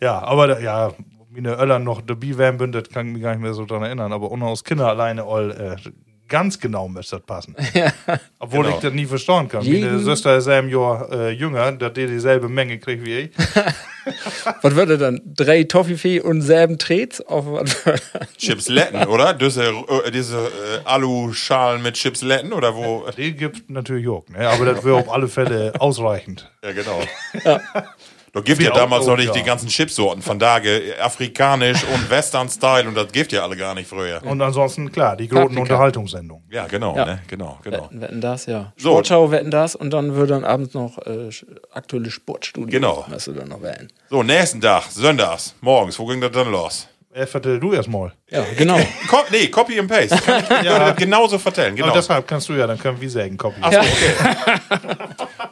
Ja, aber da, ja, meine Öller noch dabei wären, bin, das kann ich mich gar nicht mehr so dran erinnern. Aber ohne aus Kinder alleine all, äh, ganz genau müsste das passen. Obwohl Genau. ich das nie verstehen kann. Jeden- Meine Schwester ist ein Jahr äh, jünger, dass die dieselbe Menge kriegt wie ich. Was wird er dann? Drei Toffifee und selben Trets? Auf was wird? Chipsletten, oder? Diese, äh, diese äh, Aluschalen mit Chipsletten, oder wo? Die gibt natürlich auch, ne? aber das wäre auf alle Fälle ausreichend. Ja, genau. Da gibt ja auch- damals noch oh, nicht ja. die ganzen Chipsorten von Dage, afrikanisch und Western-Style und das gibt ja alle gar nicht früher. Und ansonsten, klar, die großen. Unterhaltungssendungen. Ja, genau, Ja. ne? Genau, genau. Wetten, wetten das, ja. So. Sportschau wetten das und dann wird dann abends noch äh, aktuelle Sportstudio. Genau. Musst du dann noch wählen. So, nächsten Tag, sonntags, morgens, wo ging das dann los? Äh, vertell du erst mal. Ja, genau. Co nee, Copy and Paste. Kann ich ja. das genauso vertellen, genau. Aber deshalb kannst du ja, dann können wir sagen, Copy. Ach so, okay.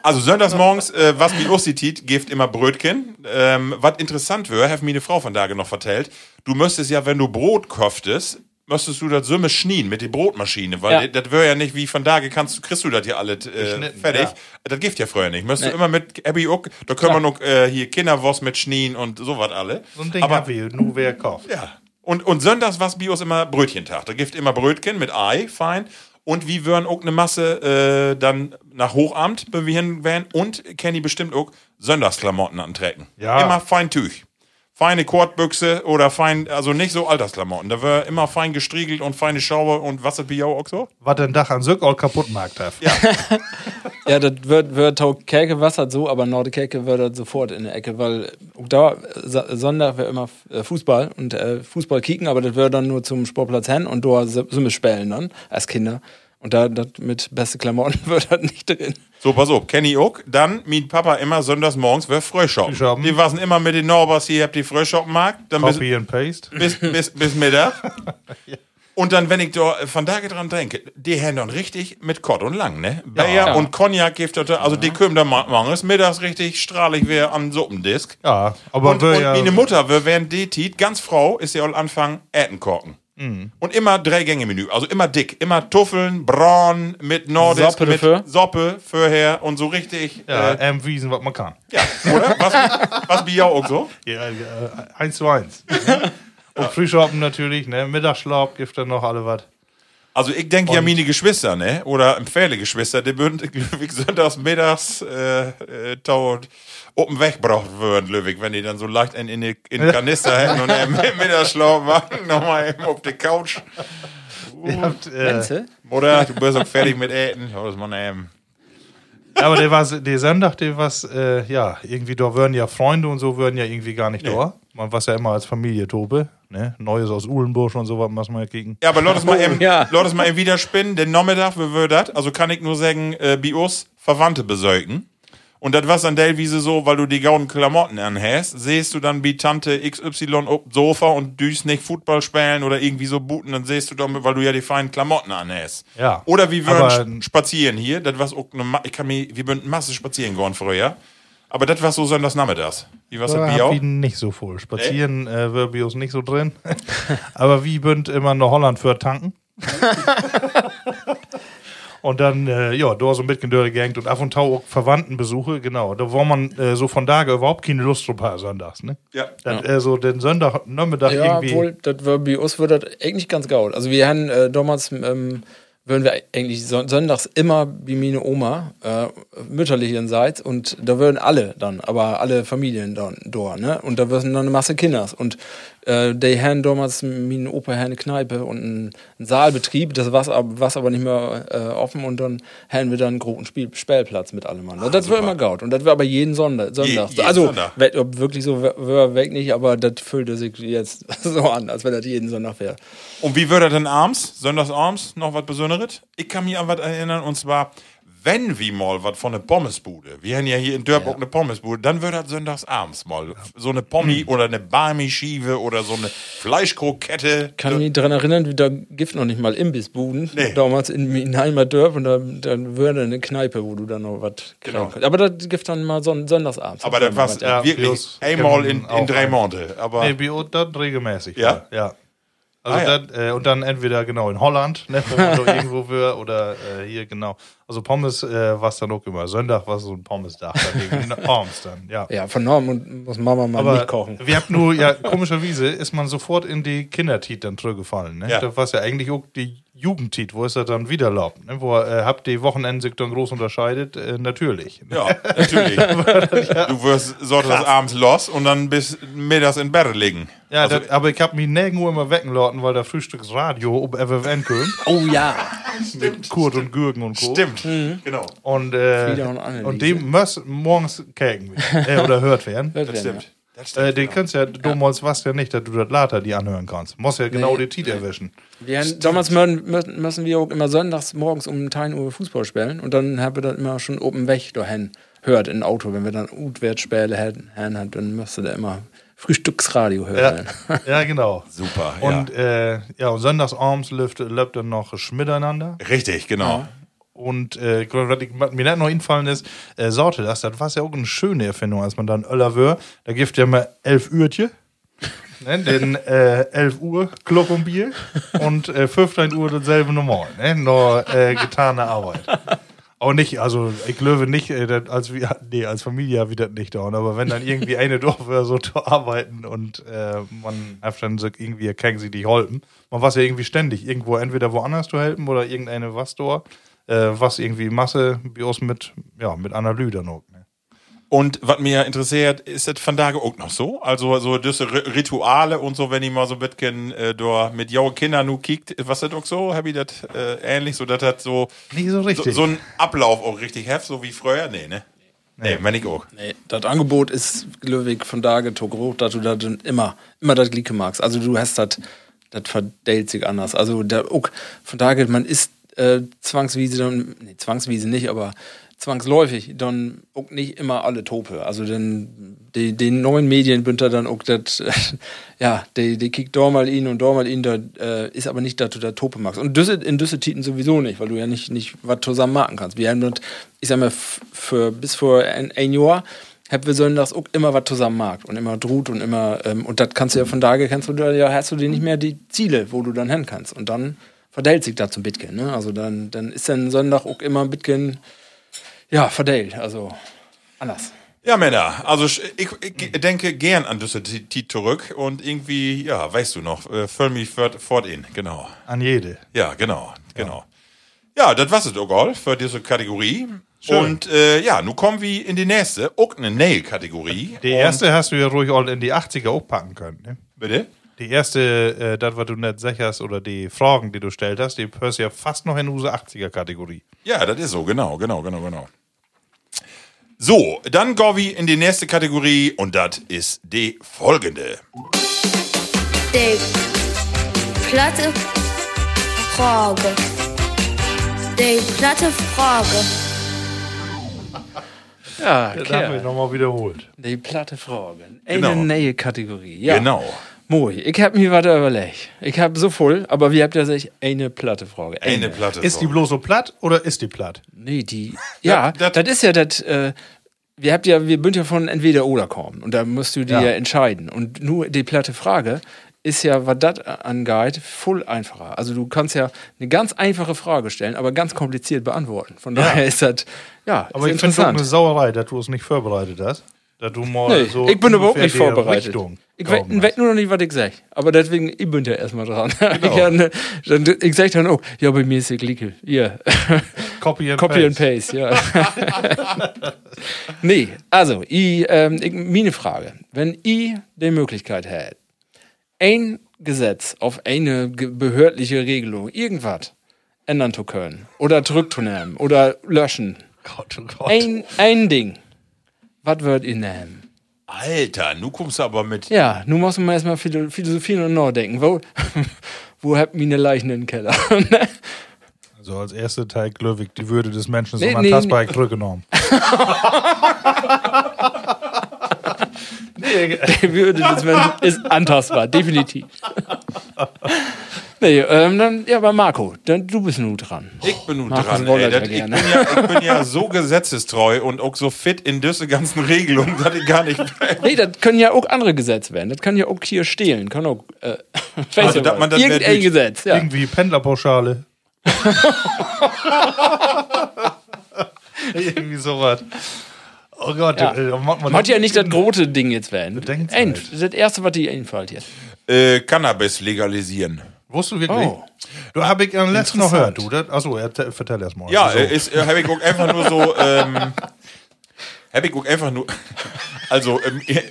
also sonntags morgens, äh, was mit Ussitit, gibt immer Brötchen. Ähm, was interessant wäre, hat mir eine Frau von Dage noch vertellt, du müsstest ja, wenn du Brot koftest, müsstest du das Summe schnien mit der Brotmaschine, weil Ja. das wäre ja nicht wie von Dage kannst du, kriegst du das ja alles äh, fertig. ja. Das gibt ja früher nicht. Müsstest Nee. du immer mit Abby auch, da können wir noch äh, hier Kinderwurst mit schnien und sowas alle. So ein Ding Aber hab ich, nur wer kauft. ja. Und, und sonntags war Bios immer Brötchentag. Da gibt immer Brötchen mit Ei, fein. Und wie würden auch eine Masse äh, dann nach Hochamt bewegen werden und Kenny bestimmt auch Sonntagsklamotten antrecken. Ja. Immer fein Tüch. Feine Kordbüchse oder fein, also nicht so Altersklamotten. Da wird immer fein gestriegelt und feine Schaube und was jou auch so? Was den Dach an Sück all kaputt macht hat. Ja. Ja, das wird, wird Tau Kerke wassert so, aber Nordkerke wird das sofort in der Ecke, weil auch da Sonntag wäre immer äh, Fußball und äh, Fußball kicken, aber das wird dann nur zum Sportplatz hin und da sind wir spielen dann als Kinder. Und da das mit beste Klamotten wird das nicht drin. So, pass auf, Kenny auch. Dann mit Papa immer sonntags morgens wer Frühschoppen. Frühschoppen. Die waren immer mit den Norbers hier, habt die Frühschoppen mag. Dann bis, Copy and Paste. bis, bis, bis Mittag. Und dann, wenn ich da von da dran denke, die haben dann richtig mit Kott und Lang, ne? Bayer Ja. und Cognac gibt das, also die können da morgens, mittags richtig strahlig wer an Suppendisk. Ja, aber Und, wir und ja, meine Mutter, wir wären die Tit, ganz Frau, ist ja all Anfang Ätenkorken. Mhm. Und immer drei Gänge Menü, also immer dick, immer Tuffeln, Braun mit Nordisk, Soppe mit dafür? Soppe vorher und so richtig, ja, äh, wiesen, was man kann. ja, oder? Was, was bei jou auch so? Ja, äh, eins zu eins. Und Frühschoppen natürlich, ne? Mittagsschlaf gibt dann noch alle was. Also ich denke ja meine Geschwister, ne? Oder Pferdegeschwister, die würden Löwig sonntags mittags äh, äh, tau oben weggebracht würden, Löwig, wenn die dann so leicht in, in, in den Kanister hätten und im Mittagsschlaf machen, nochmal eben auf die Couch. Ihr habt, äh? Oder du bist auch fertig mit Äten. Ja, das man eben. Aber der war der Sonntag, der was, äh, ja, irgendwie da würden ja Freunde und so würden ja irgendwie gar nicht da. Man war ja immer als Familie Tobe, ne? Neues aus Uhlenbusch und so was man ja kriegen. Ja, aber lass es mal eben, ja. lass mal eben wieder spinnen. Den Nachmittag, wie wird das? Also kann ich nur sagen, äh, bei uns Verwandte besäugen. Und das was an der Wiese so, weil du die gauden Klamotten anhast, siehst du dann wie Tante XY auf dem Sofa und düst nicht Football spielen oder irgendwie so booten, dann siehst du damit, weil du ja die feinen Klamotten anhast. Ja. Oder wie wir spazieren hier, das was auch eine, Ma- ich kann mir, wir sind Masse spazieren gegangen früher. Aber das war so sonntags nachmittags. Wie was Da das Bier auch? hab ich nicht so voll. Spazieren äh, bei uns nicht so drin. Aber wie bünd immer nach Holland für tanken. und dann, äh, ja, da so ein bisschen durchgegangen und ab und zu auch Verwandtenbesuche, genau. Da war man äh, so von da überhaupt keine Lust drauf haben, sonntags, ne? Ja. Dann, äh, so den Sonntag, Nachmittag Ja, irgendwie. wohl, das war bei uns wird das eigentlich ganz gaut. Also wir haben äh, damals, ähm, würden wir eigentlich son sonntags immer wie meine Oma, äh, mütterlicherseits, und da würden alle dann, aber alle Familien dann da, ne? Und da würden dann eine Masse Kinders. Und äh, die haben damals, meine Opa eine Kneipe und einen, Saalbetrieb, das war aber, war's aber nicht mehr äh, offen und dann haben wir dann einen großen Spiel Spielplatz mit allem Mann. das war immer gaut. Und das war aber jeden Sonntag. Sonntag. jeden also, Sonntag. wirklich so war weg nicht, aber das fühlte sich jetzt so an, als wenn das jeden Sonntag wäre. Und wie wird er denn abends, sonntags abends, noch was Besonderes? Ich kann mich an was erinnern, und zwar, wenn wir mal was von der Pommesbude, wir haben ja hier in Dörp auch eine Pommesbude, dann wird das sonntags abends mal so eine Pommi oder eine Barmi-Schiebe oder so eine Fleischkrokette. Kann mich daran erinnern, wie da gibt noch nicht mal Imbissbuden. Nee. Damals in Minheimer Dörp und da, dann würde eine Kneipe, wo du dann noch was Genau. kannst. Aber das gibt dann mal son sonntagsabends. Aber das war Ja, wirklich einmal in, in drei. Monate. Aber Nee, dann regelmäßig. Ja? Ja. Also Ah, ja. dann, äh, und dann entweder genau in Holland, ne, wo man da irgendwo will, oder äh, hier genau. Also Pommes äh, war es dann auch immer. Sonntag war so ein Pommesdach. dann wegen abends dann, ja. Ja, vernommen und muss Mama mal Aber nicht kochen. wir habt nur, ja, komischerweise ist man sofort in die Kindertit dann zurückgefallen. Ne? Ja. Das war ja eigentlich auch die Jugendtit, wo es das dann wieder erlaubt. Ne? Wo äh, habt die Wochenende sich dann groß unterscheidet? Äh, natürlich. ja, natürlich. Du wirst sonntags abends los und dann bis mittags in Bett liegen. Ja, Also- das, aber ich hab mich nirgendwo immer wecken lassen, weil der Frühstücksradio um FFN kommt. Oh ja. mit Kurt und Gürgen und Co. Stimmt, genau. Und, äh, und und dem muss morgens kägen äh, oder hört werden. Hört Das werden, stimmt. Das stimmt. Äh, den kannst ja, damals was ja nicht, dass du das later die anhören kannst. Muss ja genau Nee, die Tit erwischen. Wir haben, damals müssen, wir auch immer sonntags morgens um 10 Uhr Fußball spielen und dann haben wir dann immer schon oben weg dahin hört in Auto. Wenn wir dann Utwertspiele hätten, hätten, dann müsste der immer Frühstücksradio Ja, hören. ja, genau. Super, Und, äh, ja, und sonntagsabends läuft, läuft dann noch Schmiteinander. Richtig, genau. Und äh, was ich- mir nicht noch infallen ist, äh, Sorte das, das war ja auch eine schöne Erfindung, als man dann Öller wör. Da gibt ja mal elf Uhrtje. Ne, den äh, 11 Uhr Club und Bier und äh, 15 Uhr dasselbe normal. Ne? Nur äh, getane Arbeit. Auch nicht, also ich glaube nicht, äh, das als, wir, nee, als Familie wie das nicht dauern, aber wenn dann irgendwie eine Dorf wäre, so zu arbeiten und äh, man hat dann so irgendwie erkennen sie die holpen. Man war ja irgendwie ständig irgendwo, entweder woanders zu helfen oder irgendeine was dort, äh, was irgendwie Masse wie aus mit, ja, mit Analyse dann auch. Ne? Und was mir interessiert, ist das von da auch noch so? Also so diese Ri- Rituale und so, wenn ich mal so ein bisschen äh, da mit jungen Kindern nu kiekt, was das auch so? Hab ich das äh, ähnlich, so dass das so, Nicht so so, richtig. so ein Ablauf auch richtig heft, so wie früher? Nee, ne? Nee, wenn ich auch. Nee, das Angebot ist Glöwig von da hoch, dass du da dann immer, immer das Gleiche magst. Also du hast das, das verdellt sich anders. Also der auch von da man ist äh, zwangsweise dann, nee, zwangsweise nicht, aber zwangsläufig dann auch nicht immer alle Tope. Also den, die, den neuen Medien bündert dann auch das, ja, die, die kickt da mal ihn und da mal ihn, da äh, ist aber nicht, dass du da Tope magst. Und Düsse, in Düsse Titen sowieso nicht, weil du ja nicht, nicht was zusammen machen kannst. Wir haben das, ich sag mal, für, bis vor ein, ein Jahr haben wir sonntags auch immer was zusammen mag und immer droht und immer, ähm, und das kannst du ja von da kennst du ja, hast du dir nicht mehr die Ziele, wo du dann hin kannst. Und dann verdellt sich da zum Bitcoin, ne? Also dann, dann ist dann Sonntag auch immer ein Bitcoin, ja, verdellt, also anders. Ja, Männer, also ich, ich, ich denke gern an diese Tit zurück und irgendwie, ja, weißt du noch, äh, füll mich fort, in, genau. An jede. Ja, genau. Ja, Genau. Ja, das war's es auch für diese Kategorie. Schön. Und äh, ja, nun kommen wir in die nächste, auch eine Nail-Kategorie. Die erste hast du ja ruhig all in die 80er auch packen können. Ne? Bitte? Die erste, äh, das, was du nicht sicherst, oder die Fragen, die du stellt hast, die hörst ja fast noch in unsere 80er-Kategorie. Ja, das ist so, genau, genau, genau, genau. So, dann gehen wir in die nächste Kategorie und das ist die folgende. Die platte Frage. Die platte Frage. Ja, Das haben wir nochmal wiederholt. Die platte Frage. Eine Genau. neue Kategorie. Ja. Genau. Moi, ich hab mir was überlegt. Ich hab so voll, aber wie habt ihr gesagt, eine platte Frage. Eine Platte. Ist die bloß so platt oder ist die platt? Nee, die. Ja, Das- das ist ja das. Äh, wir habt ja, wir bünd ja von entweder oder kommen und da musst du dir Ja. ja. entscheiden. Und nur die platte Frage ist ja, was das angeht, voll einfacher. Also du kannst ja eine ganz einfache Frage stellen, aber ganz kompliziert beantworten. Von daher ist das, ja, Aber ist ich finde es auch eine. Sauerei, dass du es nicht vorbereitet hast. Dass du mal Nee, so ich bin überhaupt nicht vorbereitet. Richtung Ich weiß nur noch nicht, was ich sag. Aber deswegen, ich bin ja erstmal dran. Genau. ich, dann, ich sag dann auch, ja, bei mir ist die Glicke. Hier. Copy and Copy and paste. paste, ja. nee, also, ich, ähm, ich, meine Frage. Wenn ich die Möglichkeit hätte, ein Gesetz auf eine behördliche Regelung, irgendwas ändern zu können oder zurückzunehmen oder löschen, Gott, oh Gott. ein, ein Ding, was würdet ihr nehmen? Alter, nu kommst du aber mit. Ja, nun muss man erstmal philo- philosophieren und nachdenken. Wo, wo habt ihr eine Leichen im Keller? Also als erster Teil Glöwig, die Würde des Menschen ist Nee, unantastbar nee, zurückgenommen. Die Würde des Menschen ist antastbar, definitiv. nee, ähm, dann, ja, aber Marco, dann, du bist nun dran. Ich bin nun Markus dran. Ey, das, ich, bin ja, ich bin ja so gesetzestreu und auch so fit in diese ganzen Regelungen, dass ich gar nicht. Nee, das können ja auch andere Gesetze werden. Das kann ja auch hier stehlen. Kann auch, äh, Also, dass man das Irgendein Gesetz, ja. Irgendwie Pendlerpauschale. Irgendwie sowas. Oh Gott, Ja. äh, macht man Man hat ja nicht das große Ding jetzt werden. End. Das ist das erste, was dir einfällt jetzt. Äh, Cannabis legalisieren. Wusstest du wirklich? Oh. Du habe ich am letzten noch gehört, du. Das, achso, er- vertell erst mal. Ja, Also, äh, ist, äh, habe ich auch einfach nur so. Ähm, ich auch einfach nur. Also, ähm, äh,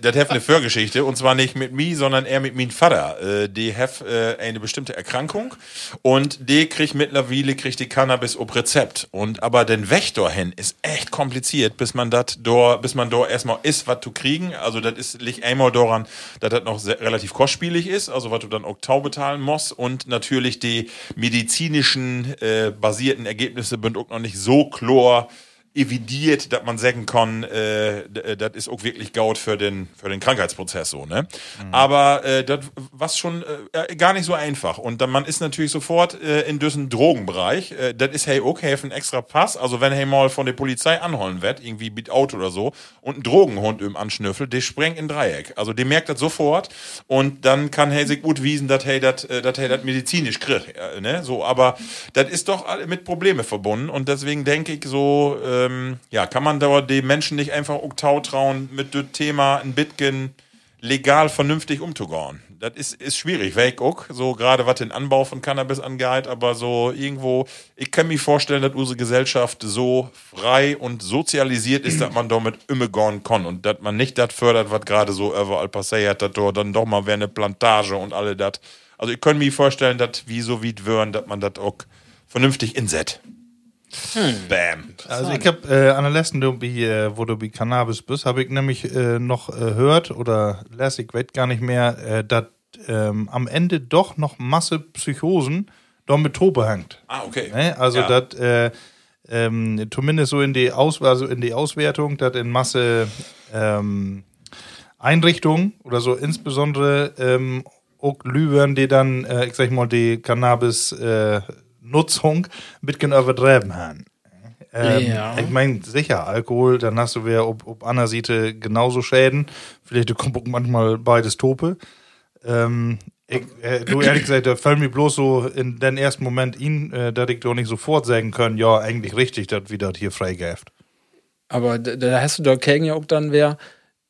das hat eine Vorgeschichte und zwar nicht mit mir, sondern eher mit meinem Vater. Äh, die hat äh, eine bestimmte Erkrankung und die kriegt mittlerweile kriegt die Cannabis ob Rezept. Und aber den Weg dahin ist echt kompliziert, bis man das da, bis man da erstmal ist, was zu kriegen. Also, das ist liegt einmal daran, dass das noch sehr, relativ kostspielig ist, also was du dann auch tau bezahlen musst und natürlich die medizinischen äh, basierten Ergebnisse sind auch noch nicht so chlor evidiert, dass man sagen kann, äh, äh, das ist auch wirklich Gaut für den, für den Krankheitsprozess so, ne? Aber äh, das was schon äh, gar nicht so einfach. Und dann, man ist natürlich sofort äh, in diesem Drogenbereich. Äh, das ist hey okay, ein extra Pass. Also wenn hey mal von der Polizei anholen wird, irgendwie mit Auto oder so, und ein Drogenhund im anschnüffelt, der sprengt in Dreieck. Also der merkt das sofort und dann kann hey sich gut wiesen, dass hey das äh, hey das medizinisch kriegt, äh, ne? So, aber das ist doch mit Probleme verbunden und deswegen denke ich so, ähm, ja, kann man da den Menschen nicht einfach auch tau trauen, mit dem Thema ein Bitcoin legal vernünftig umzugehen. Das ist, ist schwierig, ich auch, so gerade was den Anbau von Cannabis angeht, aber so irgendwo, ich kann mir vorstellen, dass unsere Gesellschaft so frei und sozialisiert ist, dass man damit umgehen kann und dass man nicht das fördert, was gerade so überall passiert, dass da dann doch mal wäre eine Plantage und alle das. Also ich kann mir vorstellen, dass wie so wie würden, dass man das auch vernünftig inset. Bam. Also ich habe äh, an der letzten, wie, äh, wo du bei Cannabis bist, habe ich nämlich äh, noch äh, hört oder las, ich weiß gar nicht mehr, äh, dass ähm, am Ende doch noch Masse Psychosen da mit Tope hängt. Ah, okay. Ne? Also Ja. das äh, ähm, zumindest so in die Aus also in die Auswertung, dass in Masse ähm, Einrichtungen oder so insbesondere ähm, auch Lübern, die dann, äh, ich sag mal, die Cannabis äh, Nutzung ein bisschen übertrieben haben. Ähm, Ja. Ich meine, sicher, Alkohol, dann hast du wieder ob, ob einer Seite genauso Schäden. Vielleicht kommt manchmal beides Tope. Ähm, ich, äh, du ehrlich gesagt, da fällt mir bloß so in den ersten Moment ihn, äh, dass ich doch nicht sofort sagen können, ja, eigentlich richtig, dass wir das hier freigäft. Aber da, da hast du da Kägen ja auch dann wer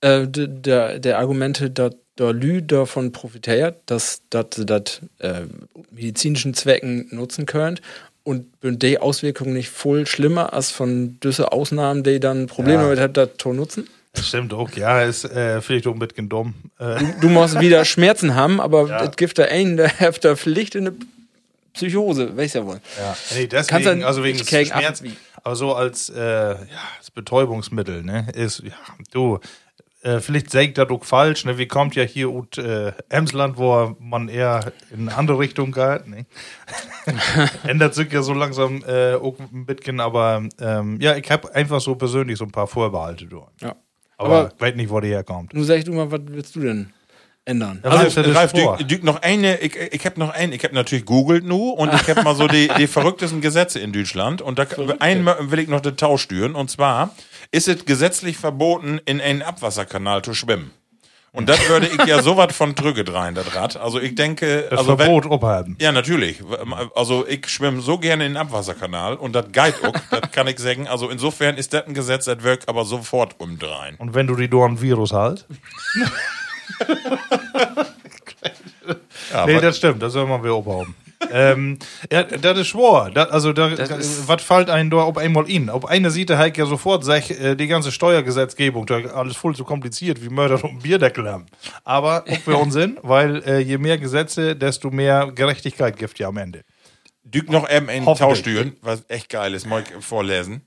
äh, der, der Argumente, dass der Lü davon profitiert, dass das das äh, medizinischen Zwecken nutzen könnt und die Auswirkungen nicht voll schlimmer als von diese Ausnahmen, die dann Probleme Ja. mit hat, das zu nutzen? Das stimmt auch, ja, ist äh, vielleicht auch ein bisschen dumm. Äh, Du musst wieder Schmerzen haben, aber es gibt da einen, der hat da Pflicht in eine Psychose, weiß ja wohl. ja. Nee, deswegen, du also wegen nicht gegen Schmerz, ab- wie- aber so als, äh, ja, als Betäubungsmittel, ne, ist, ja, du, äh, vielleicht sägt das auch falsch, ne, wie kommt ja hier ut äh, Emsland, wo man eher in eine andere Richtung geht, ne. Ändert sich ja so langsam äh, auch ein bisschen, aber ähm, ja, ich habe einfach so persönlich so ein paar Vorbehalte durch. Ja. Aber, Aber- ich weiß nicht, wo der herkommt. Nun sag du mal, was willst du denn ändern? Ja, Also, ist Ralf, du, du noch eine, ich, ich habe noch einen, ich habe natürlich googelt nu und ich habe mal so die, die verrücktesten Gesetze in Deutschland und da einen will ich noch den Tausch stören und zwar ist es gesetzlich verboten, in einen Abwasserkanal zu schwimmen. Und das würde ich ja so was von drücken rein, das Rad. Also ich denke, Das also wenn- Verbot abhalten. ja, natürlich. Also ich schwimme so gerne in den Abwasserkanal und das geht auch, das kann ich sagen. Also insofern ist das ein Gesetz, das wirkt aber sofort umdrehen. Und wenn du die ein Virus halt? Ja, nee, das stimmt, das soll man wieder abhaben. ähm, ja, das ist schwor. Das, also, da, was fällt einem da ob einmal in? Ob eine sieht, der halt ja sofort sagt, äh, die ganze Steuergesetzgebung, da alles voll zu kompliziert, wie Mörder und Bierdeckel haben. Aber auch für Unsinn, weil äh, je mehr Gesetze, desto mehr Gerechtigkeit gibt ja am Ende. Dück noch eben einen Hoffentlich. Tauschtüren, was echt geil ist, mal vorlesen.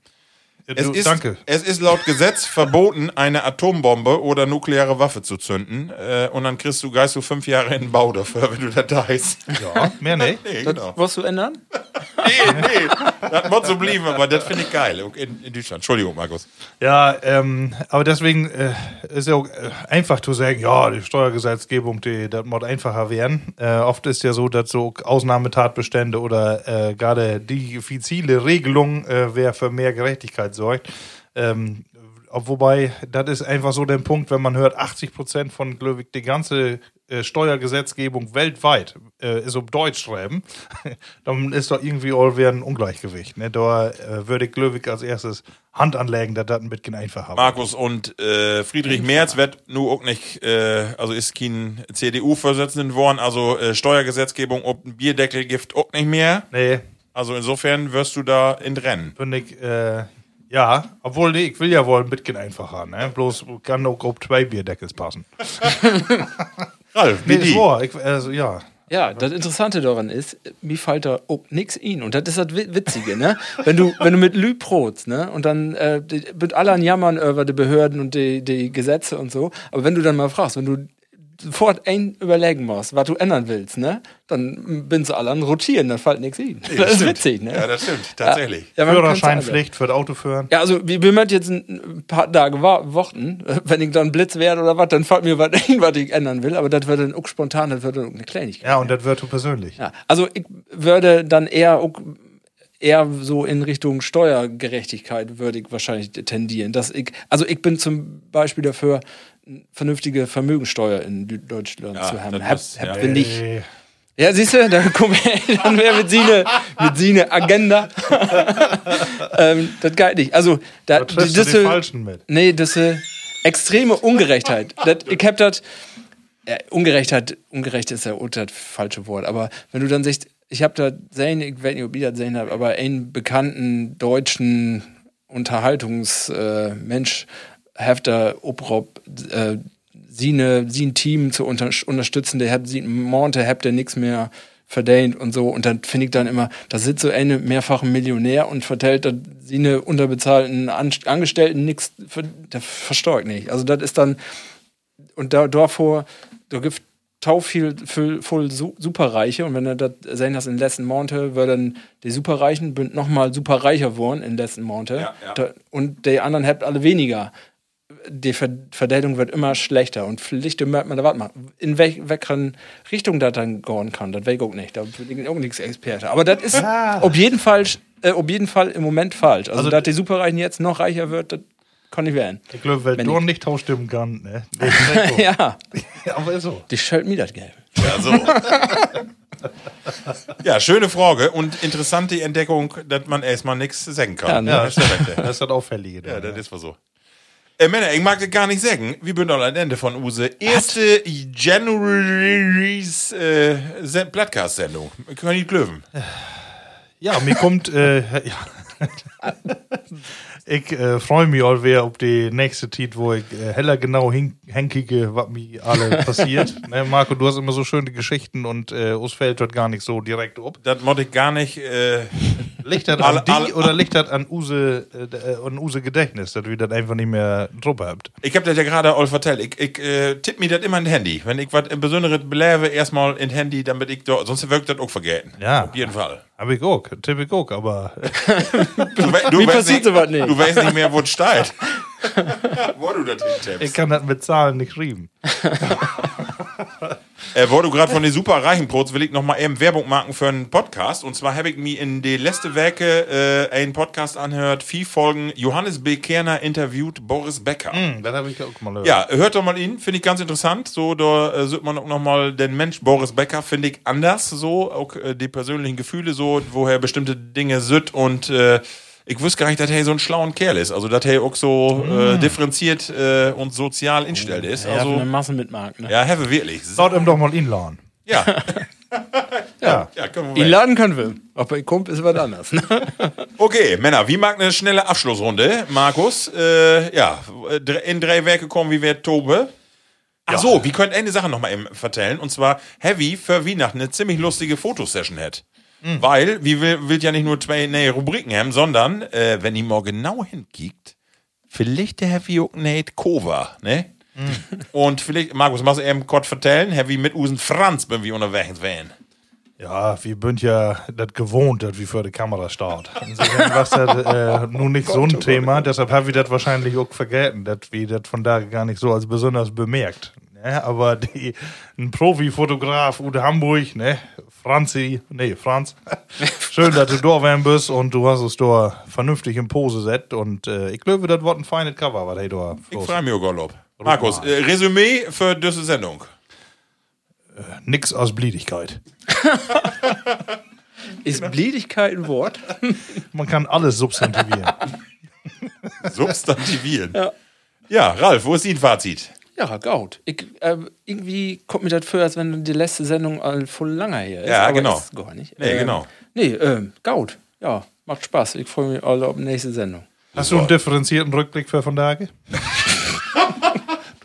Es ist, danke. es ist laut Gesetz verboten, eine Atombombe oder nukleare Waffe zu zünden. Äh, und dann kriegst du geist du fünf Jahre in den Bau dafür, wenn du da da ist. Ja, mehr nicht. Nee, Das genau. wirst du ändern? Nee, nee. Das muss so bleiben, aber das finde ich geil. In, in Deutschland. Entschuldigung, Markus. Ja, ähm, aber deswegen äh, ist ja auch äh, einfach zu sagen, ja, die Steuergesetzgebung, die, das muss einfacher werden. Äh, oft ist ja so, dass so Ausnahmetatbestände oder äh, gerade diffizile Regelungen, äh, wer für mehr Gerechtigkeit sorgt. Ähm, ob- wobei, das ist einfach so der Punkt, wenn man hört, 80 Prozent von, glaube ich, die ganze äh, Steuergesetzgebung weltweit äh, ist um Deutsch schreiben, dann ist doch irgendwie all wieder ein Ungleichgewicht. Ne? Da äh, würde ich, als erstes Hand anlegen, dass das ein bisschen einfacher wird. Markus und äh, Friedrich Merz wird nur auch nicht, äh, also ist kein CDU-Vorsitzenden geworden, also äh, Steuergesetzgebung ob ein Bierdeckel gibt auch nicht mehr. Nee, Also insofern wirst du da in Rennen. finde ich, äh, ja, obwohl, nee, ich will ja wohl ein bisschen einfacher, ne? Bloß kann auch auf zwei Bierdeckels passen. Ralf, Nee, BD. ist wahr. Ich, also, ja. Ja, das Interessante daran ist, mir fällt da auch nix in. Und das ist das Wi- Witzige, ne? Wenn du, wenn du mit Lü protst, ne? Und dann äh, die, mit allen jammern über die Behörden und die, die Gesetze und so. Aber wenn du dann mal fragst, wenn du sofort ein überlegen musst, was du ändern willst, ne? Dann bin sie alle an rotieren, dann fällt nichts in. das ist witzig, ne? Ja, das stimmt, tatsächlich. Ja. Führerscheinpflicht für das Autoführen. Ja, also wir, wir möchten jetzt ein paar Tage warten. Wenn ich dann Blitz werde oder was, dann fällt mir was ein, was ich ändern will. Aber das wird dann auch spontan, das wird dann auch eine Kleinigkeit. Ja, und das wird du persönlich. Ja, also ich würde dann eher auch eher so in Richtung Steuergerechtigkeit würde ich wahrscheinlich tendieren. Dass ich, also ich bin zum Beispiel dafür, vernünftige Vermögensteuer in Deutschland Ja, zu haben. das Hab, hab ja. wir nicht. Ja, siehst du, da dann wäre mit Sine, mit Sine Agenda. ähm, das geht nicht. Also, da, Da triffst du diese- den Falschen mit. Nee, das ist extreme Ungerechtheit. das, ich hab das. Ja, Ungerechtheit, ungerecht ist ja auch das falsche Wort. Aber wenn du dann sagst, ich habe da sehen, ich weiß nicht, ob ihr das sehen habt, aber einen bekannten deutschen Unterhaltungsmensch äh, hat da Obrop äh, sie, ne, sie ein Team zu unter, unterstützen, der hat sie Monte, habt der nichts mehr verdient und so. Und dann finde ich dann immer, da sitzt so eine mehrfache Millionär und vertellt dass sie unterbezahlten An Angestellten nichts, der versteuert nicht. Also das ist dann, und da, davor, da gibt viel, viel voll su Superreiche und wenn er das sehen das in den letzten Monate, wird dann die Superreichen bünd noch mal superreicher worden in den letzten Monate Ja, ja. Und die anderen habt alle weniger. Die Ver Verdeltung wird immer schlechter und Pflicht merkt man da was machen. In welch, welcher Richtung das dann gehen kann, das weiß ich auch nicht. Da bin ich auch nichts Experte. Aber das ist auf jeden Fall, äh, auf jeden Fall im Moment falsch. Also, Also- dass die Superreichen jetzt noch reicher wird, das kann nicht werden. Ich glaube, weil Wenn du ich- nicht tauschstimmen kann, ne? Das. Ja, aber ist so. die schält mir das Geld. Ja, so. ja, schöne Frage und interessante Entdeckung, dass man erstmal nichts sagen kann. Ja, ne? Ja, das ist recht. Das ist das Auffällige. Ja, da, das ne? ist wohl so. Äh, Männer, ich mag das gar nicht sagen. Wir sind am Ende von Use. Erste January's äh, Se- Podcast-Sendung. Wir können nicht glöwen. Ja, mir kommt, äh, ja. Ich äh, freue mich auch wer auf die nächste Zeit, wo ich äh, heller genau hin henkige, was mir alle passiert. ne, Marco, du hast immer so schöne Geschichten und äh, uns fällt dort gar nicht so direkt ob. Das mod ich gar nicht. Äh, Liegt das an die oder liegt das an Use, äh, an Use Gedächtnis, dass wir das einfach nicht mehr drauf habt? ich hab das ja gerade all vertellt. Ich, ich äh, tipp mir das immer in Handy. Wenn ich was Besonderes belebe, erstmal in Handy, damit ich da, sonst wirkt das auch vergessen. Ja. Auf jeden Fall. Hab ich auch, tipp ich auch, aber Du, du weißt passiert sowas nicht. Du weißt nicht mehr, wo es steht. wo du das ich hintippst. kann das mit Zahlen nicht schreiben. Äh, wo du gerade von den super reichen Prots will ich noch mal eben Werbung machen für einen Podcast. Und zwar habe ich mir in die letzte Werke äh, einen Podcast anhört, vier Folgen. Johannes B. Kerner interviewt Boris Becker. Hm, das habe ich auch mal gehört. Ja, hört doch mal ihn, finde ich ganz interessant. So, da äh, sieht man auch noch mal den Mensch Boris Becker, finde ich anders. So, auch äh, die persönlichen Gefühle, so, woher bestimmte Dinge sind. Und äh, ich wusste gar nicht, dass er so ein schlauer Kerl ist. Also, dass er auch so äh, differenziert äh, und sozial instellt ist. Ja, von der Also, Masse mitmachen. Ne? ja, have wirklich. Laut ihm doch mal inladen. Ja, Ja. ja, können wir Ihn weg. laden können wir. Ob er kommt, ist was anderes. Ne? Okay, Männer, wie mag eine schnelle Abschlussrunde? Markus, äh, ja, in drei Werke kommen, wie wird Tobe? Ach so, wir können eine Sache noch mal eben vertellen. Und zwar, Heavy für Weihnachten eine ziemlich lustige Fotosession hat. Weil, wie will, will ja nicht nur zwei neue Rubriken haben, sondern, äh, wenn ihr mal genau hinkickt, vielleicht der Heavy nicht Cover, ne? Und vielleicht, Markus, machst du eben kurz vertellen, Heavy mit Usen Franz, wenn wir unterwegs wären. Ja, wir sind ja das gewohnt, dass wir für die Kamera starten. Insofern war das äh, nun nicht so ein Thema, deshalb haben wir das wahrscheinlich auch vergessen, dass wir das von da gar nicht so als besonders bemerkt. Ne? Aber die, ein Profi-Fotograf Ude Hamburg, ne, Franzi, nee, Franz, schön, dass du da werden bist und du hast es da vernünftig in Pose set und äh, ich glaube, das wird ein feines Cover, was hey da Ich freue mich Golob. Markus, äh, Resümee für diese Sendung. Nix aus Bliedigkeit. Ist Bliedigkeit ein Wort? Man kann alles substantivieren. Substantivieren. ja. ja, Ralf, wo ist dein Fazit? Ja, gut. Ich, äh, irgendwie kommt mir das vor, als wenn die letzte Sendung all voll langer hier ist. Ja, aber genau. Ist gar nicht. Nee, Ähm, genau. Nee, ähm, gut. Ja, macht Spaß. Ich freue mich alle auf die nächste Sendung. Hast du einen differenzierten Rückblick für von Tage?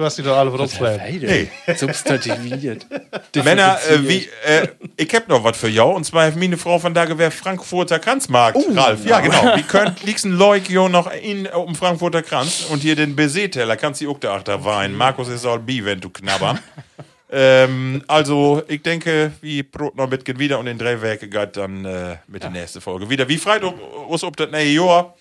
du hast die doch alle draufschreiben. Hey. Substantiviert. Männer, äh, wie, äh, ich hab noch was für jou, und zwar meine Frau von da gewährt Frankfurter Kranzmarkt, Ralf. Ja, genau. Wie könnt, liegst ein Leuk jo noch in, auf dem Frankfurter Kranz und hier den BC-Teller kannst du auch da achter weinen. Markus ist all bi, wenn du knabbern. ähm, also, ich denke, wie Brot noch mitgehen wieder und in drei Werke geht dann äh, mit der nächsten Folge wieder. Wie freit uns ob das neue Jahr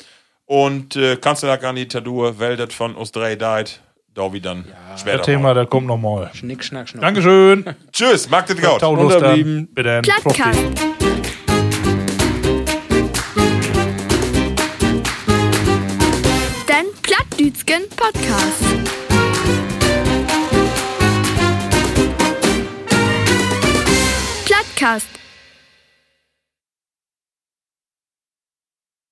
und äh, kannst du da gar nicht tadur, weil das von uns drei deit, da wie dann später. Das Thema, das kommt nochmal. Schnick, schnack, schnuck. Dankeschön. Tschüss, mag das dann. Unterblieben. Bitte. Plattkast. Den Plattdütschen Podcast. Plattkast.